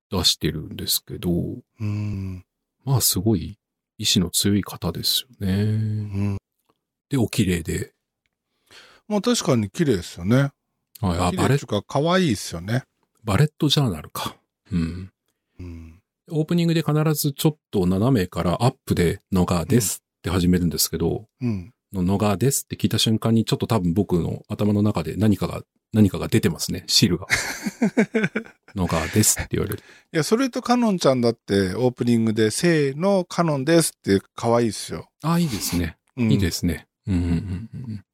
出してるんですけど、
うん。
まあすごい意志の強い方ですよ
う
ね。
ん。
で、お綺麗で。
まあ確かに綺麗ですよね。
はい、あ、バレ
綺麗っていうか可愛いですよね。
バレットジャーナルか。うん。
うん。
オープニングで必ずちょっと斜めからアップでのがですって始めるんですけど、
うん。
ののがですって聞いた瞬間にちょっと多分僕の頭の中で何かが、何かが出てますね。汁が。のがですって言われる。
いや、それとカノンちゃんだってオープニングで、せーの、カノンですって可愛いっすよ。
ああ、いいですね。
うん、
いいですね。うんうんうんうん。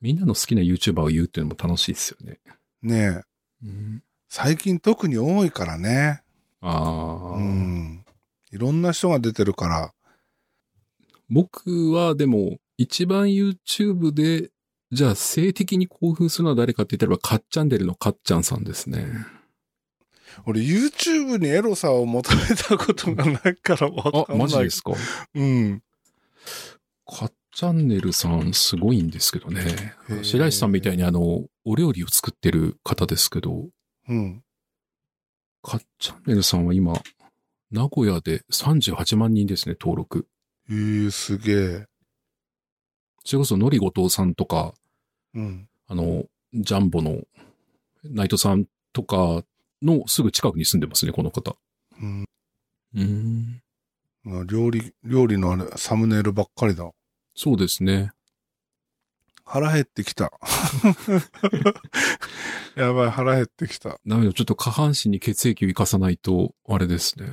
みんなの好きな YouTuber を言うっていうのも楽しいですよね。
ねえ。
うん、
最近特に多いからね。
ああ、
うん。いろんな人が出てるから。
僕はでも一番 YouTube で、じゃあ性的に興奮するのは誰かって言ったらカッチャンネルのカッチャンさんですね。
俺 YouTube にエロさを求めたことがないからわ
あ、
かんない。
マジですか？
うん。
カッチャンネルさんすごいんですけどね。白石さんみたいにあの、お料理を作ってる方ですけど、
うん。
カッチャンネルさんは今、名古屋で38万人ですね、登録。
えー、すげえ。
それこそ、のりごとうさんとか、
うん。
あの、ジャンボのナイトさんとかのすぐ近くに住んでますね、この方。
うん。
うん。
料理、料理のあれ、サムネイルばっかりだ。
そうですね。
腹減ってきた。やばい、腹減ってきた。
なので、ちょっと下半身に血液を生かさないと、あれですね。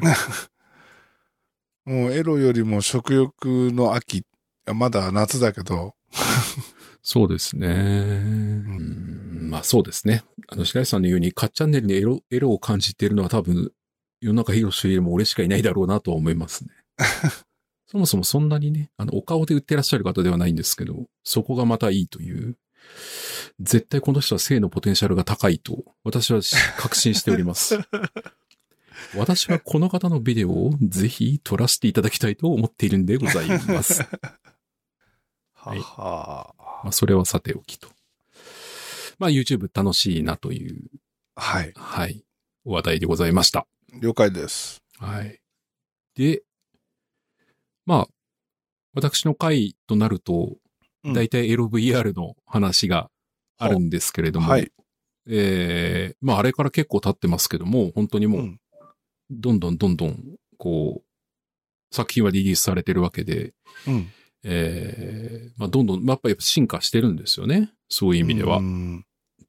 もうエロよりも食欲の秋。まだ夏だけど。
そうですね。うん、まあそうですね。あの、白石さんのように、カッチャンネルにエロ、エロを感じているのは多分、世の中広しよりも俺しかいないだろうなとは思いますね。そもそもそんなにね、あの、お顔で売ってらっしゃる方ではないんですけど、そこがまたいいという、絶対この人は性のポテンシャルが高いと、私は確信しております。私はこの方のビデオをぜひ撮らせていただきたいと思っているんでございます。
はいは
まあ、それはさておきと。まあ、YouTube 楽しいなという、
はい。
はい、話題でございました。
了解です。
はい。で、まあ、私の回となると、
うん
だいたい LVR の話があるんですけれども、
はい。
えーまあ、あれから結構経ってますけども、本当にもう、
うん
どんどんどんどん、こう、作品はリリースされてるわけで、
うん。
えーまあ、どんどん、まあ、やっぱり進化してるんですよね。そういう意味では
う。ん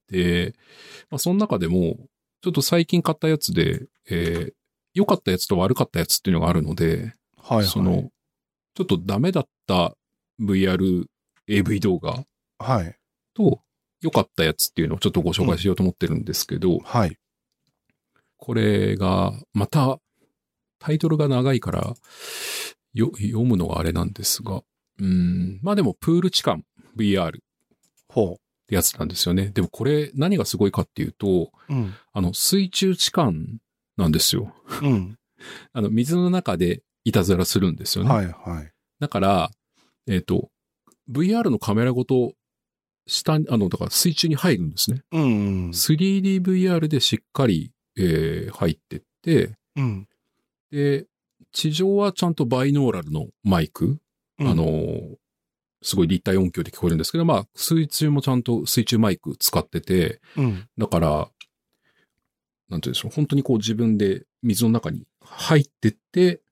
で、まあ、その中でも、ちょっと最近買ったやつで、えー良かったやつと悪かったやつっていうのがあるので、
はいはい。
その、ちょっとダメだった VR AV 動画
はい。
と良かったやつっていうのをちょっとご紹介しようと思ってるんですけど、
はい。
これが、また、タイトルが長いから、よ、読むのがあれなんですが、うん、まあでも、プール痴漢 VR っ
ほ
てやつなんですよね。でもこれ、何がすごいかっていうと、
う。うん。
あの、水中痴漢なんですよ。
うん。
あの、水の中でいたずらするんですよね。
はいはい。
だから、えっ、と、VR のカメラごと、下に、あの、だから水中に入るんですね。
うんうん。
3DVR でしっかり、えー入ってって、
うん。
で、地上はちゃんとバイノーラルのマイク、あのー、すごい立体音響で聞こえるんですけど、まあ、水中もちゃんと水中マイク使ってて、
うん。
だから、なんていうんでしょう、本当にこう自分で水の中に入ってって、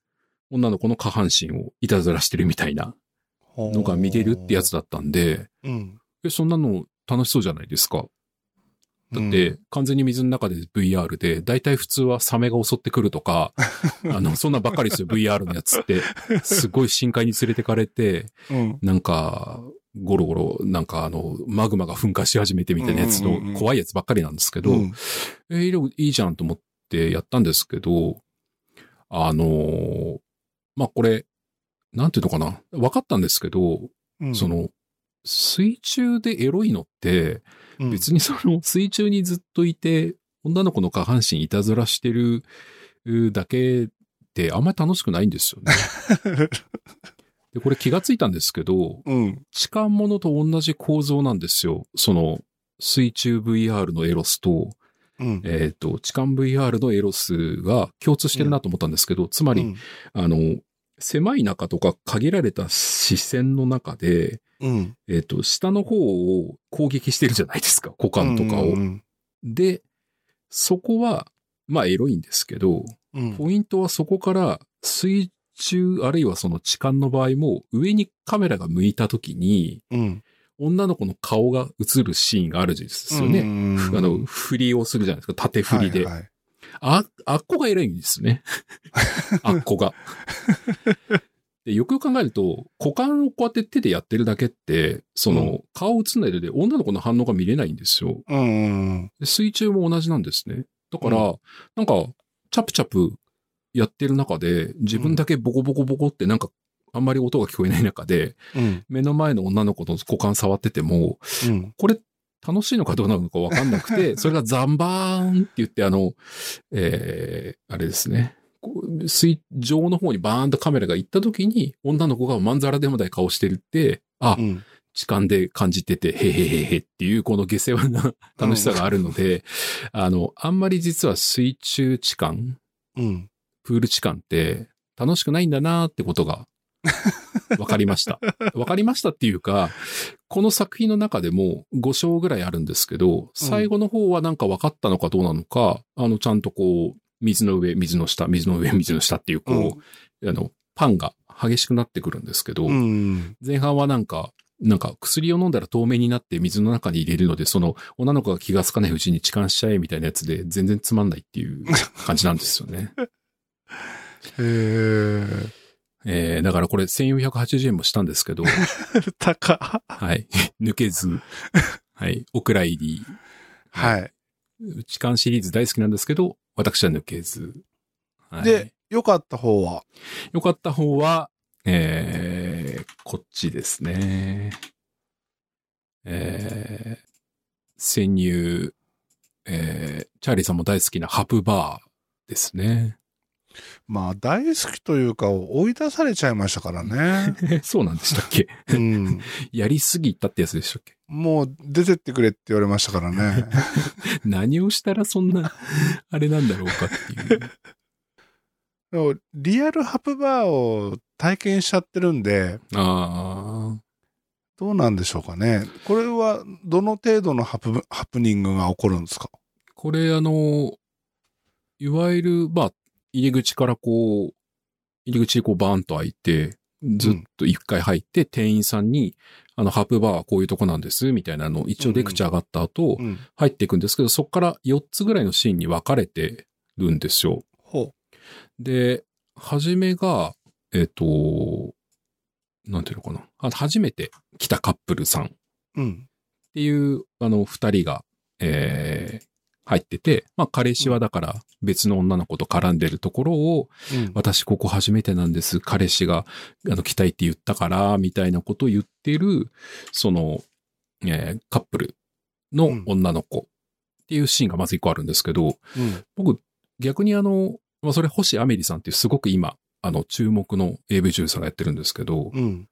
女の子の下半身をいたずらしてるみたいなのが見れるってやつだったんで、
うん。
え、そんなの楽しそうじゃないですか。だって、完全に水の中で VR で、だいたい普通はサメが襲ってくるとか、あの、そんなばっかりですよ、VR のやつって。すごい深海に連れてかれて、
うん。
なんか、ゴロゴロ、なんかあの、マグマが噴火し始めてみたいなやつの怖いやつばっかりなんですけど、
うん
えーいいじゃんと思ってやったんですけど、あのーまあ、これ、なんていうのかな？分かったんですけど、
うん
そ、の、水中でエロいのって、
うん
別にその 水中にずっといて、女の子の下半身いたずらしてるうだけってあんまり楽しくないんですよね。で、これ気がついたんですけど、
うん。
痴漢ものと同じ構造なんですよ。その、水中 VR のエロスと、
うん。
えっ、と、痴漢 VR のエロスが共通してるなと思ったんですけど、つまり、
うん
あの、狭い中とか限られた視線の中で、
うん。
えっ、と、下の方を攻撃してるじゃないですか、股間とかを。
うん
で、そこは、まあエロいんですけど、
うん。
ポイントはそこから水中あるいはその痴漢の場合も上にカメラが向いた時に
うん。
女の子の顔が映るシーンがあるんですよね。
ね
あの、振りをするじゃないですか。縦振りで。
はいはい
あ、あっこが偉いんですね。あっこが。でよくよく考えると、股間をこうやって手でやってるだけって、その、
うん
顔映んないので女の子の反応が見れないんですよ。
うん。
で水中も同じなんですね。だから、
う
なんか、チャプチャプやってる中で、自分だけボコボコボコってなんか、あんまり音が聞こえない中で、
うん。
目の前の女の子の股間触ってても、
うん。
これ楽しいのかどうなのかわかんなくて、それがザンバーンって言って、あの、えー、あれですね。水上の方にバーンとカメラが行った時に、女の子がまんざらでもない顔してるって、あ、
うん。
痴漢で感じてて、へへへへっていう、この下世話な楽しさがあるので、あの、あんまり実は水中痴漢、
うん。
プール痴漢って楽しくないんだなってことが 分かりました。分かりましたっていうか、この作品の中でも5章ぐらいあるんですけど、最後の方はなんか分かったのかどうなのか、あの、ちゃんとこう、水の上、水の下、水の上、水の下っていう、こう、あの、パンが激しくなってくるんですけど、
うん。
前半はなんか、なんか薬を飲んだら透明になって水の中に入れるので、その女の子が気がつかないうちに痴漢しちゃえみたいなやつで全然つまんないっていう感じなんですよね。
へえ。
えー、だからこれ1480円もしたんですけど、
高。
はい。抜けず、はい。お蔵入り。
はい。
痴漢シリーズ大好きなんですけど、私は抜けず。はい、
で、良かった方は？
よかった方は、えー、こっちですね。えー、潜入、えー、チャーリーさんも大好きなハプバーですね。
まあ、大好きというか、追い出されちゃいましたからね。
え そうなんでしたっけ？
うん。
やりすぎたってやつでしたっけ？
もう、出てってくれって言われましたからね。
何をしたらそんな、あれなんだろうかっていう。
でもリアルハプバーを体験しちゃってるんで、
ああ。
どうなんでしょうかね。これは、どの程度のハプハプニングが起こるんですか？
これあの、いわゆる、まあ、入り口からこう、入り口でこうバーンと開いて、ずっと一回入って、店員さんに、あの、ハプバーはこういうとこなんです、みたいなのを一応レクチャーがあった後、
うん。
入っていくんですけど、そこから4つぐらいのシーンに分かれてるんですよ。
ほ
で、はじめが、えっ、と、なんていうのかな。あ初めて来たカップルさんっ
う。うん。
ていう、あの、二人が、えー入ってて、まあ、彼氏はだから別の女の子と絡んでるところを、
うん。
私ここ初めてなんです。彼氏が、あの、来たいって言ったから、みたいなことを言ってる、その、えーカップルの女の子っていうシーンがまず一個あるんですけど、
うん。
僕、逆にあの、まあそれ星アメリさんっていうすごく今、あの注目の AV 女優さんがやってるんですけど、
うん。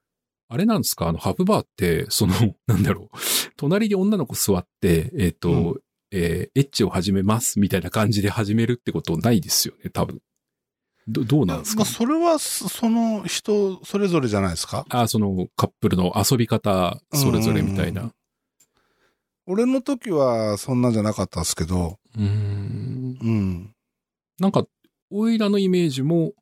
あれなんですか？あのハブバーって、その、なんだろう、隣に女の子座って、えっ、と、
うん
えーエッチを始めますみたいな感じで始めるってことないですよね、多分。ど、どうなんですか、
まあ、それは、そその人、それぞれじゃないですか？
あ、そのカップルの遊び方、それぞれみたいな。
俺の時はそんなんじゃなかったですけど、
うーん。
うん。
なんか、オイラのイメージも、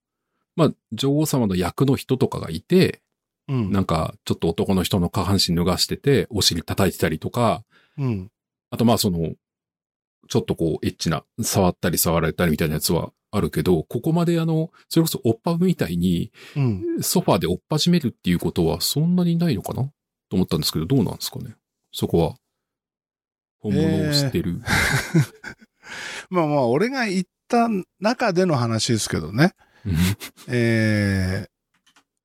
まあ、女王様の役の人とかがいて、
うん。
なんか、ちょっと男の人の下半身脱がしてて、お尻叩いてたりとか、
うん。
あとまあその、ちょっとこう、エッチな、触ったり触られたりみたいなやつはあるけど、ここまであの、それこそおっぱぶみたいに、
うん。
ソファーでおっぱじめるっていうことはそんなにないのかな？と思ったんですけど、どうなんですかね？そこは。本物を知ってる。
まあまあ、俺が言った中での話ですけどね。えー、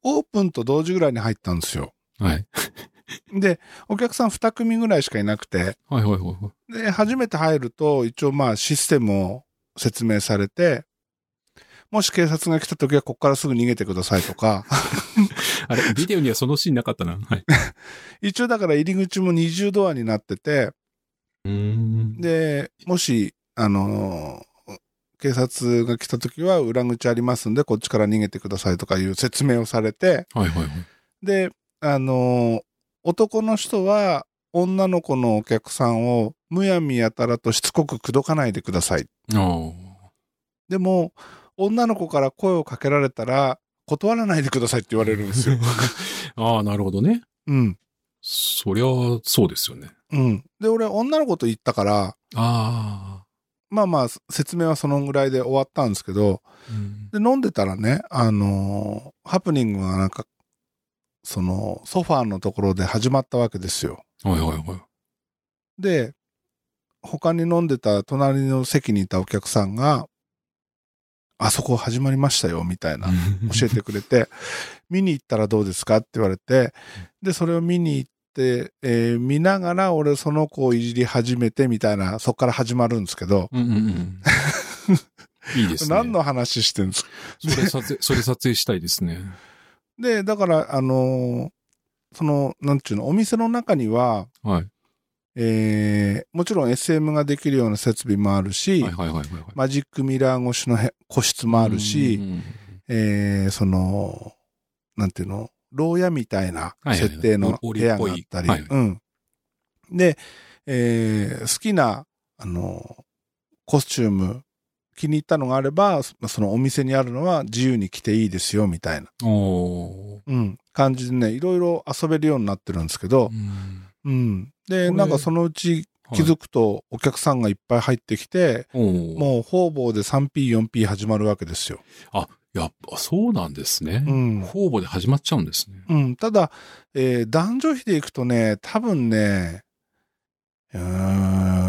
オープンと同時ぐらいに入ったんですよ。
はい。
で、お客さん2組ぐらいしかいなくて、
はいはいはいはい。
で、初めて入ると、一応まあシステムを説明されて、もし警察が来た時はここからすぐ逃げてくださいとか、
あれ、ビデオにはそのシーンなかったな。はい。
一応だから入り口も二重ドアになってて。で、もし、あのー警察が来た時は裏口ありますんで、こっちから逃げてくださいとかいう説明をされて、
はいはいはい。
で、あのー男の人は女の子のお客さんをむやみやたらとしつこく口説かないでください。
あ
でも、女の子から声をかけられたら、断らないでくださいって言われるんですよ。
あ。ああ、なるほどね。
うん。
そりゃ、そうですよね。
うん。で、俺、女の子と言ったから、
ああ。
まあまあ、説明はそのぐらいで終わったんですけど、
うん
で、飲んでたらね、あのーハプニングがなんか、その、ソファーのところで始まったわけですよ。
はいはいはい。
で、他に飲んでた隣の席にいたお客さんが、あそこ始まりましたよ、みたいな、教えてくれて、見に行ったらどうですかって言われて、で、それを見に行って、えー見ながら俺その子をいじり始めてみたいな、そこから始まるんですけど、
うんうんうん。いいですね。
何の話してるんですか？
それ撮影、それ撮影したいですね。
で、だから、あのーその、なんちゅうの、お店の中には、
はい。
えーもちろん SM ができるような設備もあるし。マジックミラー越しのへ個室もあるし、えーその、なんていうの、牢屋みたいな設定の
お
部屋があったり、うん。で、えー好きな、あの、コスチューム、気に入ったのがあれば、そそのお店にあるのは自由に着ていいですよ、みたいな、うん、感じでね、いろいろ遊べるようになってるんですけど
う、ん
うん。で、なんかそのうち気づくとお客さんがいっぱい入ってきて、
おー
もう方々で 3P、4P 始まるわけですよ。
あ、やっぱそうなんですね。
うん。
方々で始まっちゃうんですね。
うん。ただ、えー男女比でいくとね、多分ね、うー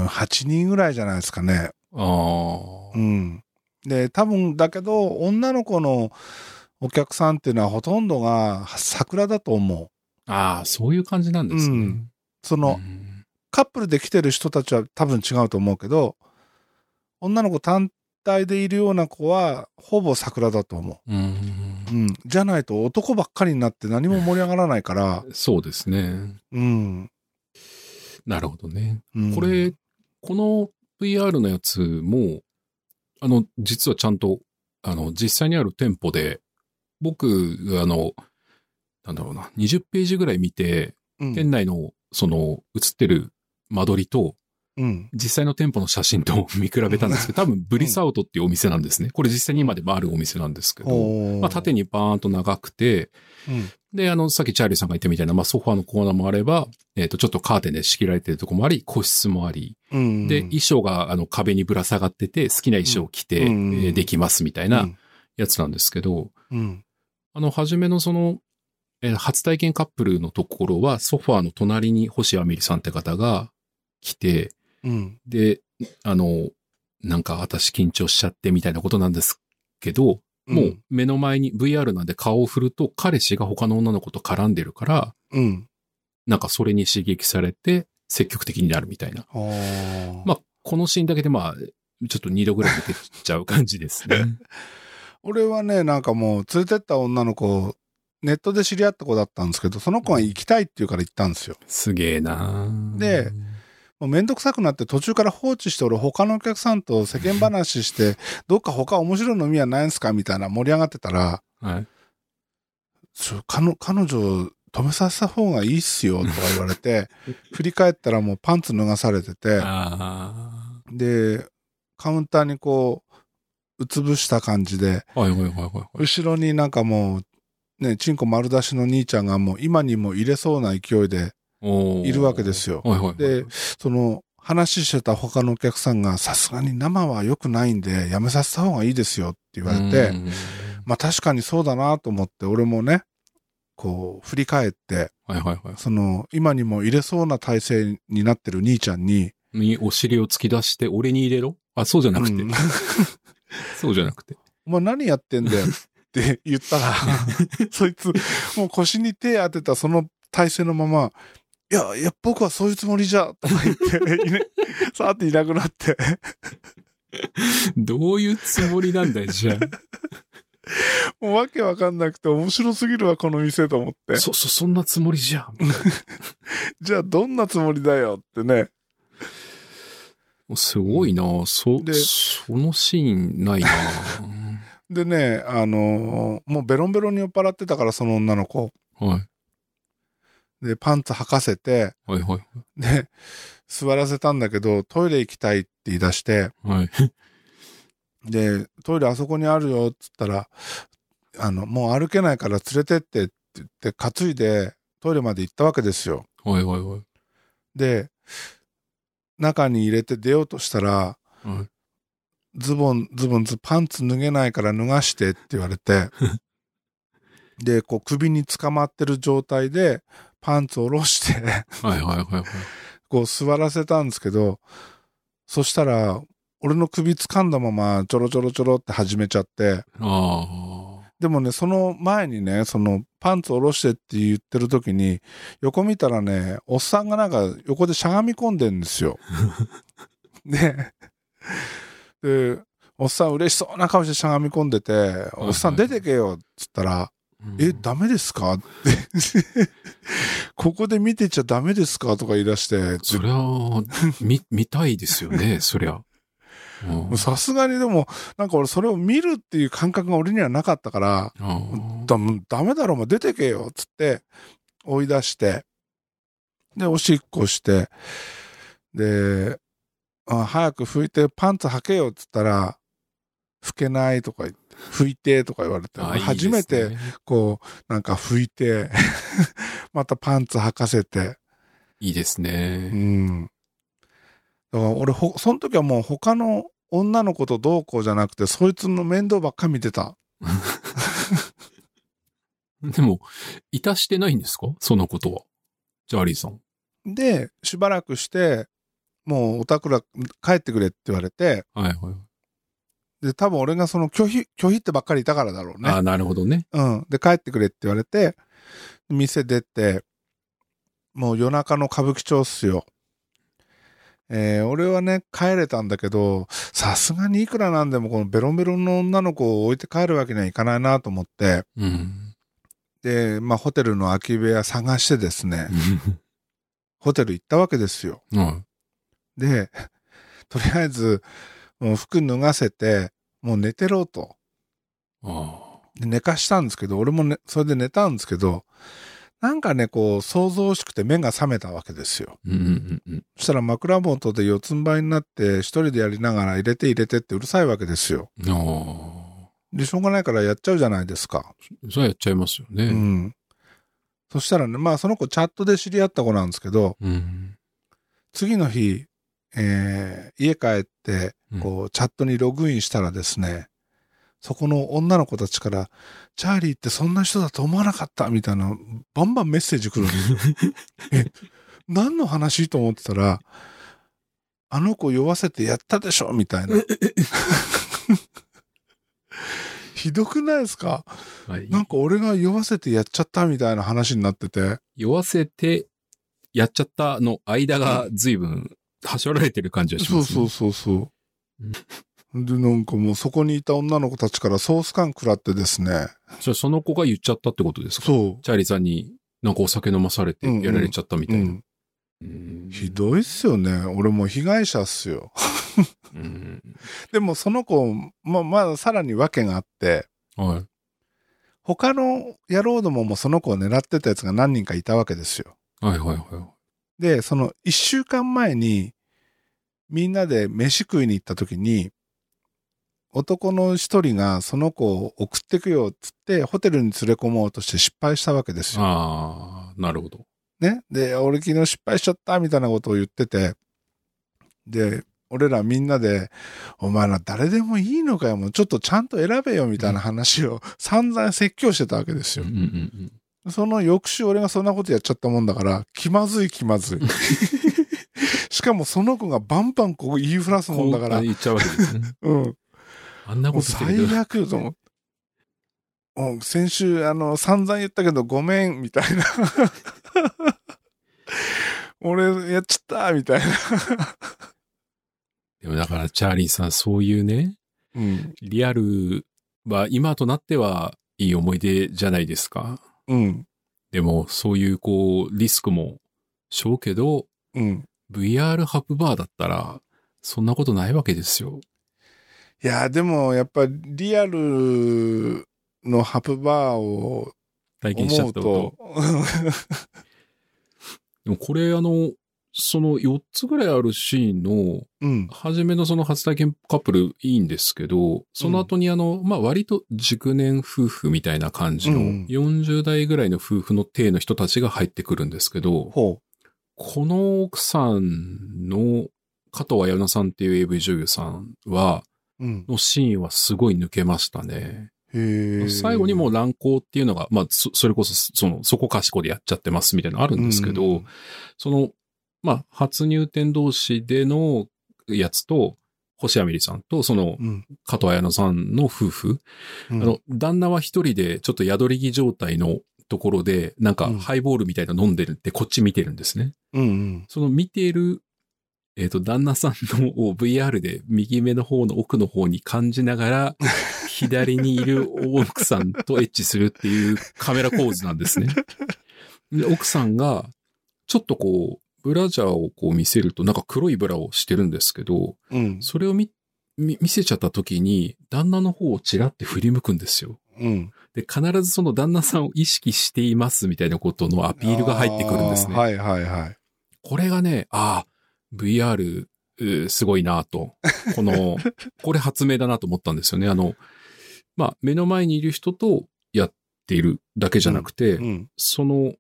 ん、8人ぐらいじゃないですかね。
ああ。
うん。で、多分だけど、女の子のお客さんっていうのはほとんどが桜だと思う。
ああ、そういう感じなんですね。
うんその、
うん
カップルで来てる人たちは多分違うと思うけど、女の子単体でいるような子は、ほぼ桜だと思
うん
う。うん。じゃないと男ばっかりになって何も盛り上がらないから、
そうですね。
うん。
なるほどね。
うん
これ、この VR のやつも、あの、実はちゃんと、あの、実際にある店舗で、僕、あの、なんだろうな、20ページぐらい見て、
うん
店内の、その、映ってる間取りと、
うん。
実際の店舗の写真と 見比べたんですけど、多分、ブリスアウトっていうお店なんですね。これ実際に今でもあるお店なんですけど、まあ、縦にバーンと長くて、
うん
で、あの、さっきチャーリーさんが言ったみたいな、まあ、ソファーのコーナーもあれば、えっ、と、ちょっとカーテンで仕切られてるとこもあり、個室もあり、
うん。
で、衣装があの壁にぶら下がってて、好きな衣装を着て、
うん
えーできますみたいなやつなんですけど、
うん。
あの、初めのその、えー初体験カップルのところは、ソファーの隣に星アメリさんって方が来て、
うん。
で、あの、なんか私緊張しちゃってみたいなことなんですけど、もう目の前に VR なんで顔を振ると彼氏が他の女の子と絡んでるから、
うん。
なんかそれに刺激されて積極的になるみたいな。まあ、このシーンだけでまあ、ちょっと二度ぐらい出てきちゃう感じですね。
俺はね、なんかもう連れてった女の子、ネットで知り合った子だったんですけど、その子が行きたいって言うから行ったんですよ。
すげえな
で、もうめんどくさくなって途中から放置して俺他のお客さんと世間話して、どっか他面白い飲み屋ないんすかみたいな盛り上がってたら、
はい。
彼女彼女止めさせた方がいいっすよとか言われて、振り返ったらもうパンツ脱がされてて、
あ
で、カウンターにこう、うつぶした感じで。後ろになんかもう、ね、チンコ丸出しの兄ちゃんがもう今にも入れそうな勢いでいるわけですよ。
はいはいはい。
で、その、話してた他のお客さんが、さすがに生は良くないんで、やめさせた方がいいですよって言われて、
うん
まあ確かにそうだなと思って、俺もね、こう、振り返って、
はいはいは
その、今にも入れそうな体勢になってる兄ちゃんに、
い。にお尻を突き出して、俺に入れろ？あ、そうじゃなくて。
うん
そうじゃなくて。
お前何やってんだよ？って言ったら、そいつ、もう腰に手当てたその体勢のまま、いや、いや、僕はそういうつもりじゃ、とか言って、いね さーっていなくなって、
どういうつもりなんだよ、じゃ
もうわけわかんなくて面白すぎるわ、この店と思って
あ。。そ、そ、そんなつもりじゃん。
じゃあどんなつもりだよってね。
すごいなそ、
で
そのシーンないな
でね、あのーもうベロンベロンに酔っ払ってたから、その女の子。
はい。
で、パンツ履かせて、
はいはい。
で、座らせたんだけど、トイレ行きたいって言い出して、
はい。
で、トイレあそこにあるよっつったら、あの、もう歩けないから連れてってって言って、担いでトイレまで行ったわけですよ。
はいはいはい。
で、中に入れて出ようとしたら、
はい
ズボン、ズボン、ズパンツ脱げないから脱がしてって言われて、で、こう首に捕まってる状態で、パンツ下ろして、
はいはいはいはい。
こう座らせたんですけど、そしたら、俺の首掴んだままちょろちょろちょろって始めちゃって、
あ
でもね、その前にね、そのパンツ下ろしてって言ってる時に、横見たらね、おっさんがなんか横でしゃがみ込んでんですよ。で、で、おっさん嬉しそうな顔してしゃがみ込んでて、おっさん出てけよっつったら、
あ。
え、ダメですか？って。ここで見てちゃダメですか？とか言い出して、
そりゃ、見、見たいですよね、そりゃ。うん。
さすがにでも、なんか俺それを見るっていう感覚が俺にはなかったから、
あ
だダメだろ、お前出てけよ、っつって、追い出して、で、おしっこして、で、あ早く拭いてパンツ履けよ、っつったら、拭けないとか言って、拭いてとか言われて、初めて、こう、なんか拭いて、またパンツ履かせて、
いいです
う
ね。
ん。だから俺、ほ、その時はもう他の女の子とどうこうじゃなくて、そいつの面倒ばっか見てた。
でも、いたしてないんですか？そのことは。ジャーリーさん。
で、しばらくして、もうお宅ら帰ってくれって言われて、
はいはい。
で、多分俺がその拒否、拒否ってばっかりいたからだろうね。
ああ、なるほどね。
うん。で、帰ってくれって言われて、店出て、もう夜中の歌舞伎町っすよ。えー俺はね、帰れたんだけど、さすがにいくらなんでもこのベロンベロンの女の子を置いて帰るわけにはいかないなと思って、
うん。
で、まあホテルの空き部屋探してですね、ホテル行ったわけですよ。
は
で、とりあえず、もう服脱がせて、もう寝てろと。寝かしたんですけど、俺もね、それで寝たんですけど、なんかね、こう、想像しくて目が覚めたわけですよ。
うんうんうん
そしたら枕元で四つん這いになって、一人でやりながら入れて入れてってうるさいわけですよ。で、しょうがないからやっちゃうじゃないですか。
あ。それはやっちゃいますよ
う
ね。
ん。そしたらね、まあその子チャットで知り合った子なんですけど、
うん。
次の日、えー家帰って、こう、チャットにログインしたらですね、そこの女の子たちから、チャーリーってそんな人だと思わなかったみたいな、バンバンメッセージ来るんですよ。え、何の話？と思ってたら、あの子酔わせてやったでしょみたいな。ひどくないですか？
はい
なんか俺が酔わせてやっちゃったみたいな話になってて。
酔わせて、やっちゃったの間が随分、はしょられてる感じはし
そう
ます、ね。
そうそうそう。で、なんかもうそこにいた女の子たちからソース感食らってですね。
じゃあその子が言っちゃったってことですか？
そ
チャーリーさんになんかお酒飲まされてやられちゃったみ
う。
たいな。
うん。
うん
ひどいっすよね。俺もう被害者っすよ。
うん
でもその子、ま、まださらに訳があって、
はい。
他の野郎どももその子を狙ってたやつが何人かいたわけですよ。
はいはいは
で、その一週間前に、みんなで飯食いに行った時に、男の一人がその子を送ってくよっつって、ホテルに連れ込もうとして失敗したわけです
い。
よ。
ああ、なるほど。
ね。で、俺昨日失敗しちゃったみたいなことを言ってて、で、俺らみんなで、お前ら誰でもいいのかよ、もうちょっとちゃんと選べよみたいな話を散々説教してたわけですよ
うん。うんうん
その翌週俺がそんなことやっちゃったもんだから、気まずい気まずい。しかもその子がバンバンこう言いふらすもんだから、
言っちゃうわけですね。
うん。
あんなことしてる
最悪と思って。うん先週、あの、散々言ったけどごめん、みたいな。俺、やっちゃった、みたいな。
でもだから、チャーリーさん、そういうね、
うん。
リアルは今となってはいい思い出じゃないですか。
うん。
でも、そういうこう、リスクも、しょうけど、
うん。
VR ハプバーだったら、そんなことないわけですよ。
いや、でも、やっぱりリアルのハプバーを
体験しちゃったこと
と。
でもこれあの、その4つぐらいあるシーンの、
うん。
初めのその初体験カップルいいんですけど、その後にあの、まあ、割と熟年夫婦みたいな感じの
うん
40代ぐらいの夫婦の体の人たちが入ってくるんですけど、
ほ
この奥さんの加藤彩乃さんっていう AV 女優さんは。のシーンはすごい抜けましたね。最後にもう乱行っていうのが、まあ、そそれこそ、その、そこかしこでやっちゃってますみたいなのあるんですけど、
うん
その、まあ、初入店同士でのやつと、星アミリさんと、その、
うん。
加藤彩乃さんの夫婦、
うん
あの、旦那は一人でちょっと宿り着状態のところで、なんか
うん
ハイボールみたいなの飲んでるってこっち見てるんですね。
うんうん。
その見てる、えっ、と、旦那さんのを VR で右目の方の奥の方に感じながら、左にいる奥さんとエッチするっていうカメラ構図なんですね。で奥さんが、ちょっとこう、ブラジャーをこう見せると、なんか黒いブラをしてるんですけど、
うん。
それを見、見見せちゃった時に、旦那の方をチラって振り向くんですよ。
うん。
で、必ずその旦那さんを意識していますみたいなことのアピールが入ってくるんですね。
はいはいはい。
これがね、ああ、VR、すごいなと。この、これ発明だなと思ったんですよね。あの、まあ、目の前にいる人とやっているだけじゃなくて、
うん。
その、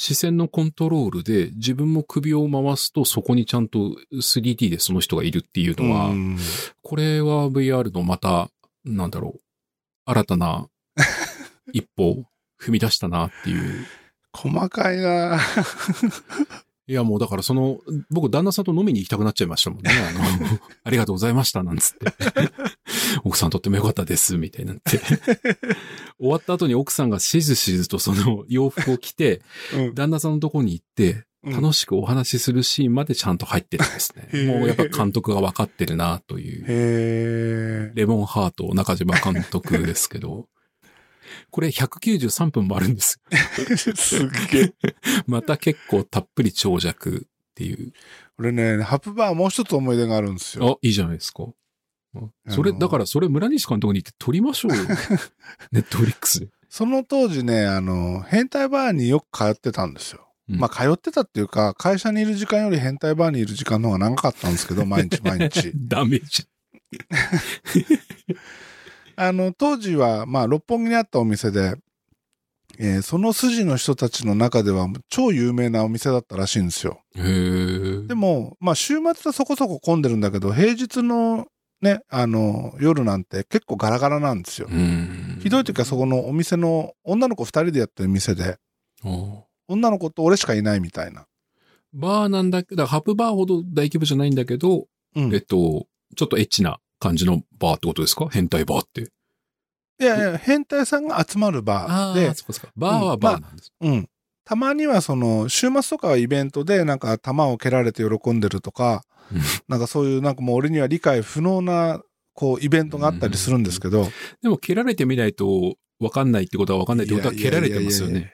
視線のコントロールで自分も首を回すとそこにちゃんと 3D でその人がいるっていうのは、
うん
これは VR のまた、なんだろう、新たな 一歩踏み出したなっていう。
細かいな
いやもうだからその、僕旦那さんと飲みに行きたくなっちゃいましたもんね。あの、ありがとうございましたなんつって。奥さんとってもよかったです、みたいになって。終わった後に奥さんがしずしずとその洋服を着て、
うん
旦那さんのとこに行って、楽しくお話しするシーンまでちゃんと入ってるんですね。
へー
もうやっぱ監督が分かってるなという。
へえ。
レモンハート中島監督ですけど、これ193分もあるんです。
すっげえ。
また結構たっぷり長尺っていう。
俺ね、ハプバーもう一つ思い出があるんですよ。
あ、いいじゃないですか。それ、だからそれ村西監督に言って撮りましょうよ。ネットフリックスで。
その当時ね、あの、変態バーによく通ってたんですよ。
うん
まあ、通ってたっていうか、会社にいる時間より変態バーにいる時間の方が長かったんですけど、毎日毎日。
ダメージ。
あの、当時は、まあ、六本木にあったお店で、えーその筋の人たちの中では超有名なお店だったらしいんですよ。でも、まあ、週末はそこそこ混んでるんだけど、平日のね、あの、夜なんて結構ガラガラなんですよ。
うん
ひどい時はそこのお店の女の子二人でやってる店で、
あ
女の子と俺しかいないみたいな。
バーなんだけど、ハプバーほど大規模じゃないんだけど、
うん。
えっと、ちょっとエッチな感じのバーってことですか？変態バーって。
いやいや、変態さんが集まるバーで
ああ、、そっかそっか。バーはバーなんです。
うん。たまにはその、週末とかはイベントでなんか弾を蹴られて喜んでるとか、
うん
なんかそういうなんかもう俺には理解不能な、こう、イベントがあったりするんですけど。
でも蹴られてみないと分かんないってことは分かんないってことは蹴られてますよね。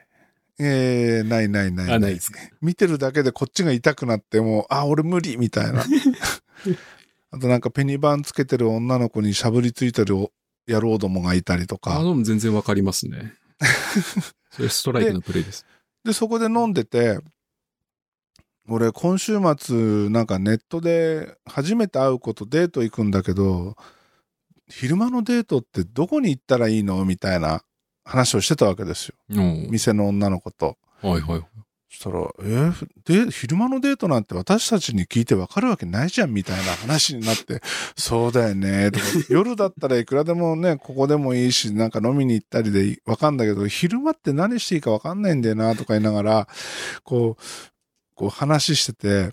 ええないないない
あ、ないですか。
見てるだけでこっちが痛くなってもう、あ、俺無理みたいな。あとなんかペニバンつけてる女の子にしゃぶりついてる野郎どもがいたりと
あ
か。
のも全然分かりますね。それストライクのプレイです。
で、そこで飲んでて、俺今週末なんかネットで初めて会う子とデート行くんだけど、昼間のデートってどこに行ったらいいの？みたいな話をしてたわけですよ。
うん
店の女の子と。
はいはい。
そしたら、えーで、昼間のデートなんて私たちに聞いてわかるわけないじゃんみたいな話になって、そうだよね、とか、夜だったらいくらでもね、ここでもいいし、なんか飲みに行ったりでわかんだけど、昼間って何していいかわかんないんだよな、とか言いながら、こう、こう話してて、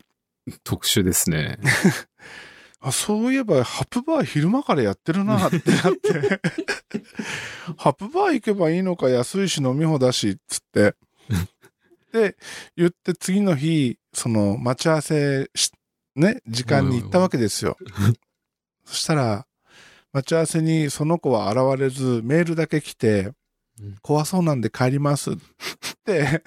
特殊ですね。
あ、そういえば、ハプバー昼間からやってるなってなって、ハプバー行けばいいのか安いし飲み放だし、つって。で、言って次の日、その待ち合わせし、ね、時間に行ったわけですよ。そしたら、待ち合わせにその子は現れず、メールだけ来て
うん、
怖そうなんで帰りますって、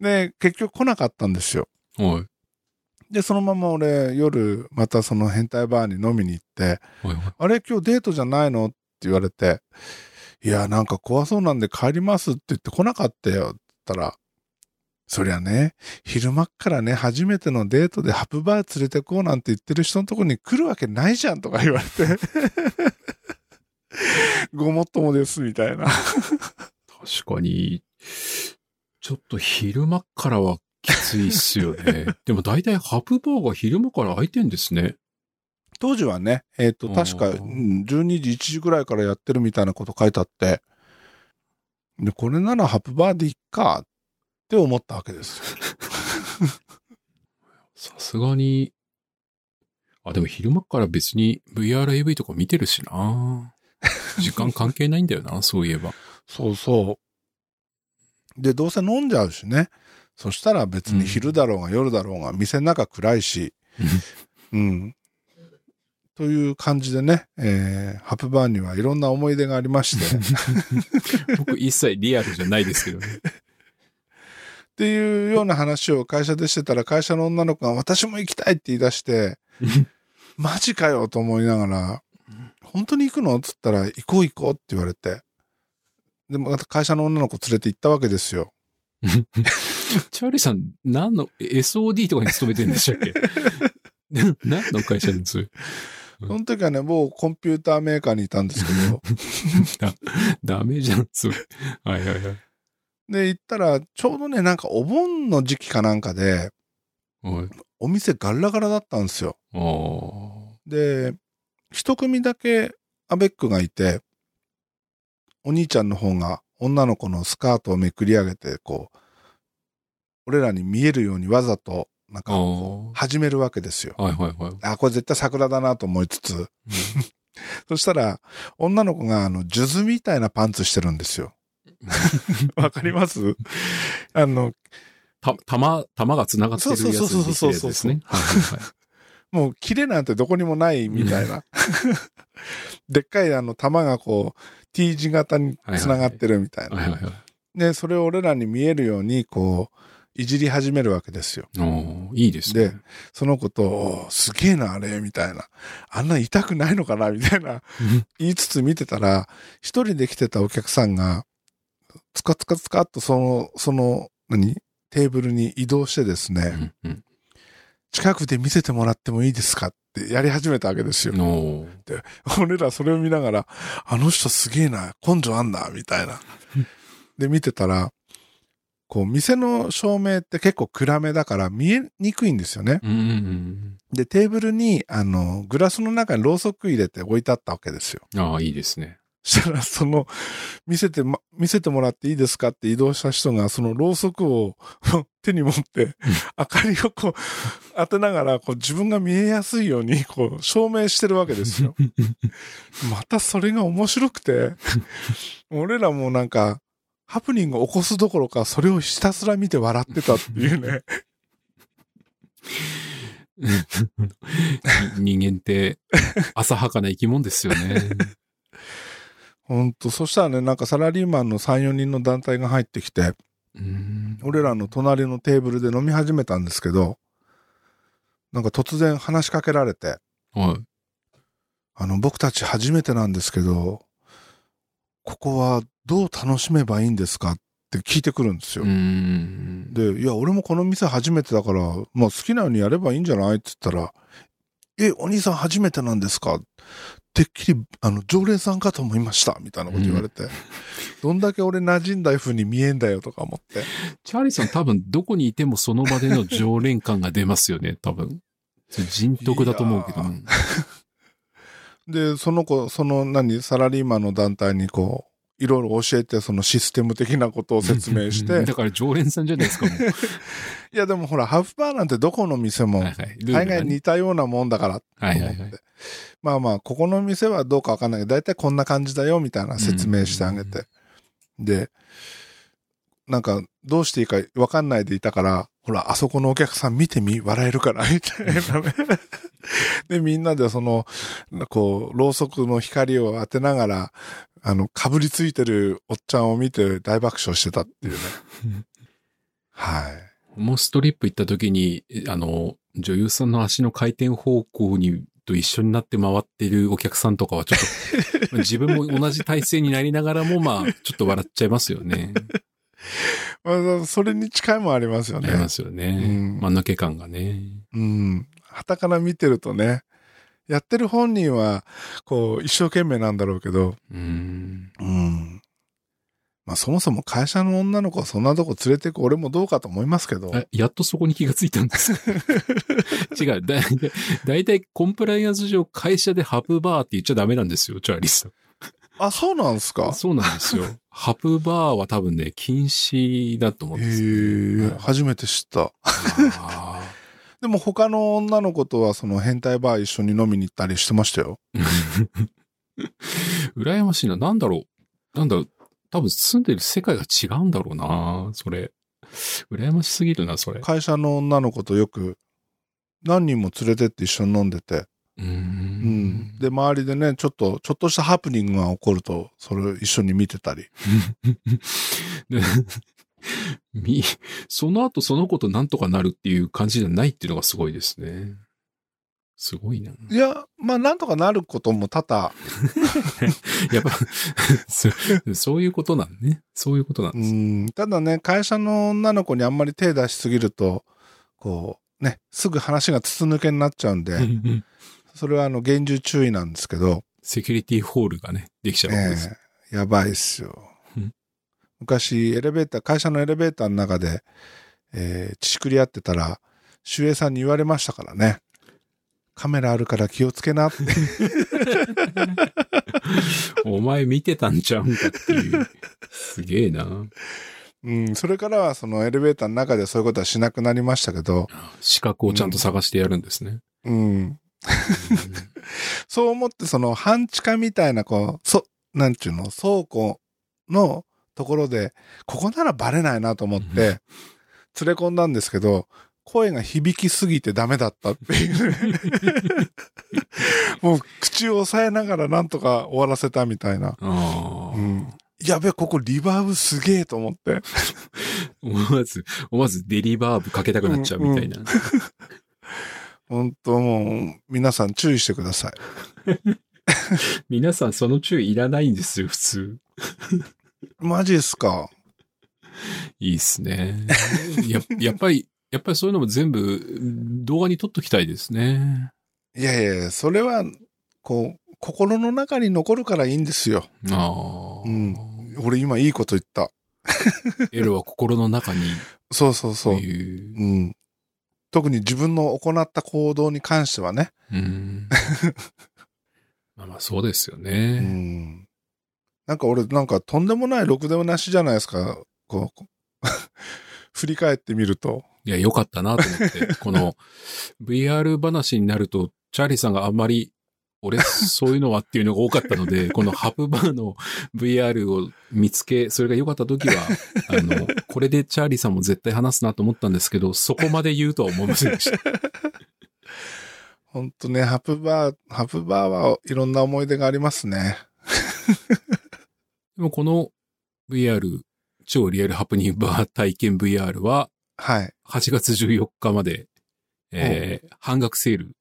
で、結局来なかったんですよ。
はい。
で、そのまま俺、夜、またその変態バーに飲みに行って、
はいはい。
あれ今日デートじゃないの？って言われて、いや、なんか怖そうなんで帰りますって言って来なかったよって言ったら、そりゃね、昼間っからね、初めてのデートでハプバー連れてこうなんて言ってる人のとこに来るわけないじゃんとか言われて、ごもっともですみたいな。
確かに、ちょっと昼間からはきついっすよね。でも大体ハプバーが昼間から開いてんですね。
当時はね、えっ、と、確か、うん12時、1時ぐらいからやってるみたいなこと書いてあって、で、これならハプバーでいっかって思ったわけですよ。
さすがに、あ、でも昼間から別に VRAV とか見てるしな。時間関係ないんだよな、そういえば。
そうそう。で、どうせ飲んじゃうしね。そしたら別に昼だろうが夜だろうが、店の中暗いし、うん。という感じでね、えー、ハプバーにはいろんな思い出がありまして、っ
僕一切リアルじゃないですけどね。
ていうような話を会社でしてたら、会社の女の子が私も行きたいって言い出して、マジかよと思いながら、本当に行くのっつったら、行こう行こうって言われて。で、また会社の女の子連れて行ったわけですよ。
チャーリーさん、何の、SOD とかに勤めてるんでしたっけ？な 何の会社です？
その時はね、某コンピューターメーカーにいたんですけど、
ダメじゃん、それ。はいはいはい。
で、行ったら、ちょうどね、なんかお盆の時期かなんかで、
はい。
お店ガラガラだったんですよ。で、一組だけアベックがいて、お兄ちゃんの方が女の子のスカートをめくり上げて、こう、俺らに見えるようにわざと、なんか、
あ
始めるわけですよ。
あ。はいはいはい。
あ、これ絶対桜だなと思いつつ、そしたら、女の子が、あの、数珠みたいなパンツしてるんですよ。わかります？あの、
た、玉、玉が繋がってるやつ
そうそうそうそうそう。もう、キレなんてどこにもないみたいな。でっかいあの、玉がこう、T 字型に繋がってるみたいな。で、それを俺らに見えるように、こう、いじり始めるわけですよ。
いいですね。
でその子と、おーすげえな、あれ、みたいな。あんな痛くないのかな、みたいな。言いつつ見てたら、一人で来てたお客さんが、つかつかつかっとその、その、何？テーブルに移動してですね、
うんうん
近くで見せてもらってもいいですかってやり始めたわけですよ。
おー
俺らそれを見ながら、あの人すげえな、根性あんな、みたいな。で、見てたら、こう、店の照明って結構暗めだから見えにくいんですよね。
うんうんうん。
で、テーブルに、あの、グラスの中にろうそく入れて置いてあったわけですよ。
ああ、いいですね。
そしたら、その、見せて、ま、見せてもらっていいですかって移動した人が、そのろうそくを 手に持って、明かりをこう、当てながら、こう、自分が見えやすいように、こう、証明してるわけですよ。またそれが面白くて、俺らもなんか、ハプニングを起こすどころか、それをひたすら見て笑ってたっていうね。
人間って浅はかな生き物ですよね。
ほんと、そしたらね、なんかサラリーマンの3、4人の団体が入ってきて、
うん
俺らの隣のテーブルで飲み始めたんですけど、なんか突然話しかけられて、
はい。
あの、僕たち初めてなんですけど、ここはどう楽しめばいいんですかって聞いてくるんですよ。
うん。
で、いや、俺もこの店初めてだから、まあ好きなようにやればいいんじゃないって言ったら、え、お兄さん初めてなんですか？てっきり、あの、常連さんかと思いました、みたいなこと言われて、どんだけ俺馴染んだ風に見えんだよとか思って。
チャーリーさん多分どこにいてもその場での常連感が出ますよね、多分。人徳だと思うけども。
で、その子、その何、サラリーマンの団体にこう、いろいろ教えて、そのシステム的なことを説明して、
だから常連さんじゃないですか、もう。
いやでもほら、ハーフバーなんてどこの店も大
ね
概似たようなもんだから
はいはいはい。
まあまあ、ここの店はどうかわかんないけど、大体こんな感じだよ、みたいな説明してあげて。で、なんか、どうしていいかわかんないでいたから、ほら、あそこのお客さん見てみ、笑えるから、みたいなね。で、みんなでその、こう、ろうそくの光を当てながら、あの、かぶりついてるおっちゃんを見て大爆笑してたっていうね。はい。
もうストリップ行った時に、えあの、女優さんの足の回転方向に、と一緒になって回ってるお客さんとかはちょっと、自分も同じ体勢になりながらも、まあ、ちょっと笑っちゃいますよね。
まあ、それに近いもんありますよね。
ありますよね。
うん
間抜け感がね。
うん。旗から見てるとね、やってる本人は、こう、一生懸命なんだろうけど、
うん。
うん。まあそもそも会社の女の子をそんなとこ連れてく俺もどうかと思いますけど。
えやっとそこに気がついたんです。違う。だ、だだいたいコンプライアンス上会社でハプバーって言っちゃダメなんですよ、チャーリーさん。
あ、そうなんですか？
そうなんですよ。ハプバーは多分ね、禁止だと思うん
へ
です
え、初めて知った。
あ
でも他の女の子とはその変態バー一緒に飲みに行ったりしてましたよ。
ー 羨ましいな。なんだろう。なんだろう。多分住んでる世界が違うんだろうな。それ。羨ましすぎるな、それ。
会社の女の子とよく何人も連れてって一緒に飲んでて。
うー
うん。
ん。
で、周りでね、ちょっと、ちょっとしたハプニングが起こると、それを一緒に見てたり。
でみ、その後その子となんとかなるっていう感じじゃないっていうのがすごいですね。すごいな。
いや、まあなんとかなることも多々、
やっぱそ、そういうことなんね。そういうことなん
う
です。
ん、ただね、会社の女の子にあんまり手出しすぎると、こう、ね、すぐ話が筒抜けになっちゃうんで、それはあの、厳重注意なんですけど、
セキュリティホールがね、できちゃうわけです。
ええやばいっすよ
うん。
昔、エレベーター、会社のエレベーターの中で、えー、乳くり合ってたら、守衛さんに言われましたからね。カメラあるから気をつけなって。
お前見てたんちゃうんかっていう。すげえな。
うん、それからはそのエレベーターの中でそういうことはしなくなりましたけど、
資格をちゃんと探してやるんですね。
うん。そう思ってその半地下みたいなこう、そ、なんちゅうの、倉庫のところで、ここならバレないなと思って、連れ込んだんですけど、声が響きすぎてダメだったっていうね。もう口を押さえながらなんとか終わらせたみたいな。うん。やべ、ここリバーブすげえと思って。
思わず、思わずデリバーブかけたくなっちゃうみたいな。
本当もう、皆さん注意してください。
皆さんその注意いらないんですよ、普通。
マジっすか？
いいっすね。や、やっぱり、やっぱりそういうのも全部動画に撮っときたいですね。
いやいやそれは、こう、心の中に残るからいいんですよ。
ああ。
うん俺今いいこと言った。
エロは心の中に
そうそうそ。
そうういう。
うん。特に自分の行った行動に関してはね。
うん。まあまあそうですよ
う
ね。
ん。なんか俺、なんかとんでもないろくでもなしじゃないですか。こう、振り返ってみると。
いや、よかったなと思って。この VR 話になると、チャーリーさんがあんまり俺、そういうのはっていうのが多かったので、このハプバーの VR を見つけ、それが良かった時は、あの、これでチャーリーさんも絶対話すなと思ったんですけど、そこまで言うとは思いませんでした。
ほんとね、ハプバー、ハプバーはいろんな思い出がありますね。
でもこの VR、超リアルハプニングバー体験 VR は、
はい。
8月14日まで、えー、半額セール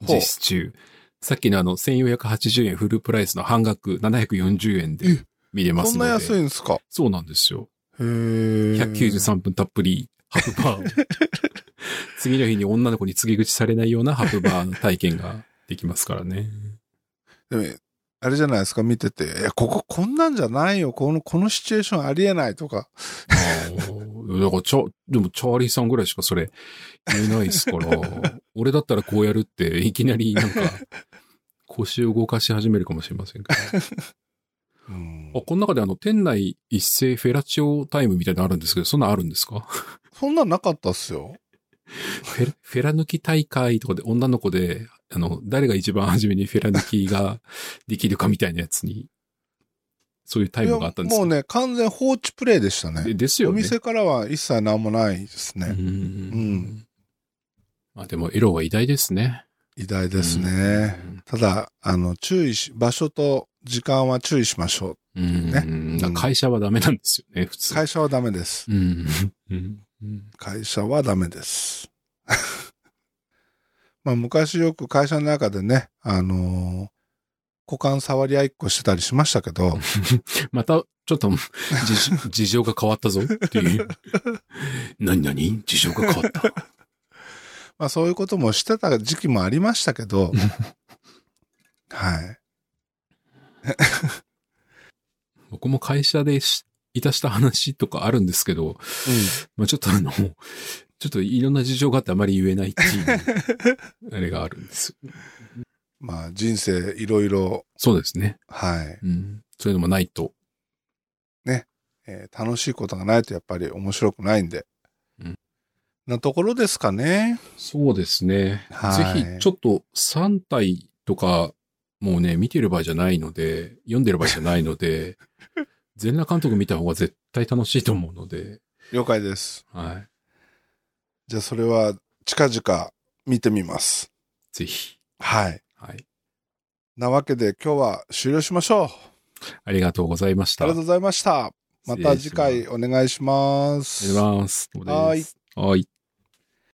実施中。さっきのあの、1480円フルプライスの半額740円で見れますので。
そんな安いんですか？
そうなんですよ。
へー。
193分たっぷり、ハプバーを。次の日に女の子に告げ口されないようなハプバーの体験ができますからね。
でも、あれじゃないですか、見てて。いや、こここんなんじゃないよ。この、このシチュエーションありえないとか。
あーだから、チャ、でもチャーリーさんぐらいしかそれ言えないですから、俺だったらこうやるって、いきなりなんか、腰を動かし始めるかもしれませんけど。
うん
あ、この中であの、店内一斉フェラチオタイムみたいなのあるんですけど、そんなんあるんですか？
そんなんなかったっすよ。
フェラフェラ抜き大会とかで女の子で、あの、誰が一番初めにフェラ抜きができるかみたいなやつに、そういうタイムがあったんです
もうね、完全放置プレイでしたね。
でですよね。
お店からは一切何もないですね。
うん
ん
まあでも、エロは偉大ですね。
偉大ですね。ただ、あの、注意し、場所と時間は注意しましょう。
うん。
ね
会社はダメなんですよね、普通。
会社はダメです。
うん。
会社はダメです。まあ、昔よく会社の中でね、あのー股間触り合いっこしてたりしましたけど、
また、ちょっと、事事情が変わったぞっていう。何何？事情が変わった。
まあそういうこともしてた時期もありましたけど、はい。
僕も会社でしいたした話とかあるんですけど、まあちょっとあの、ちょっといろんな事情があってあまり言えないっていう、あれがあるんです。
まあ人生いろいろ、
そうですね。
はい、
うん。そういうのもないと。
えー楽しいことがないとやっぱり面白くないんで。
うん
なところですかね。
そうですね。
はい
ぜひ、ちょっと3体とか、もうね、見てる場合じゃないので、読んでる場合じゃないので、全裸監督見た方が絶対楽しいと思うので、
了解です。
はい。
じゃあそれは近々見てみます。
ぜひ。
はい。
はい。
なわけで今日は終了しましょう。
ありがとうございました。
ありがとうございました。また次回お願いします。
ありがとうございます。
はい
はい。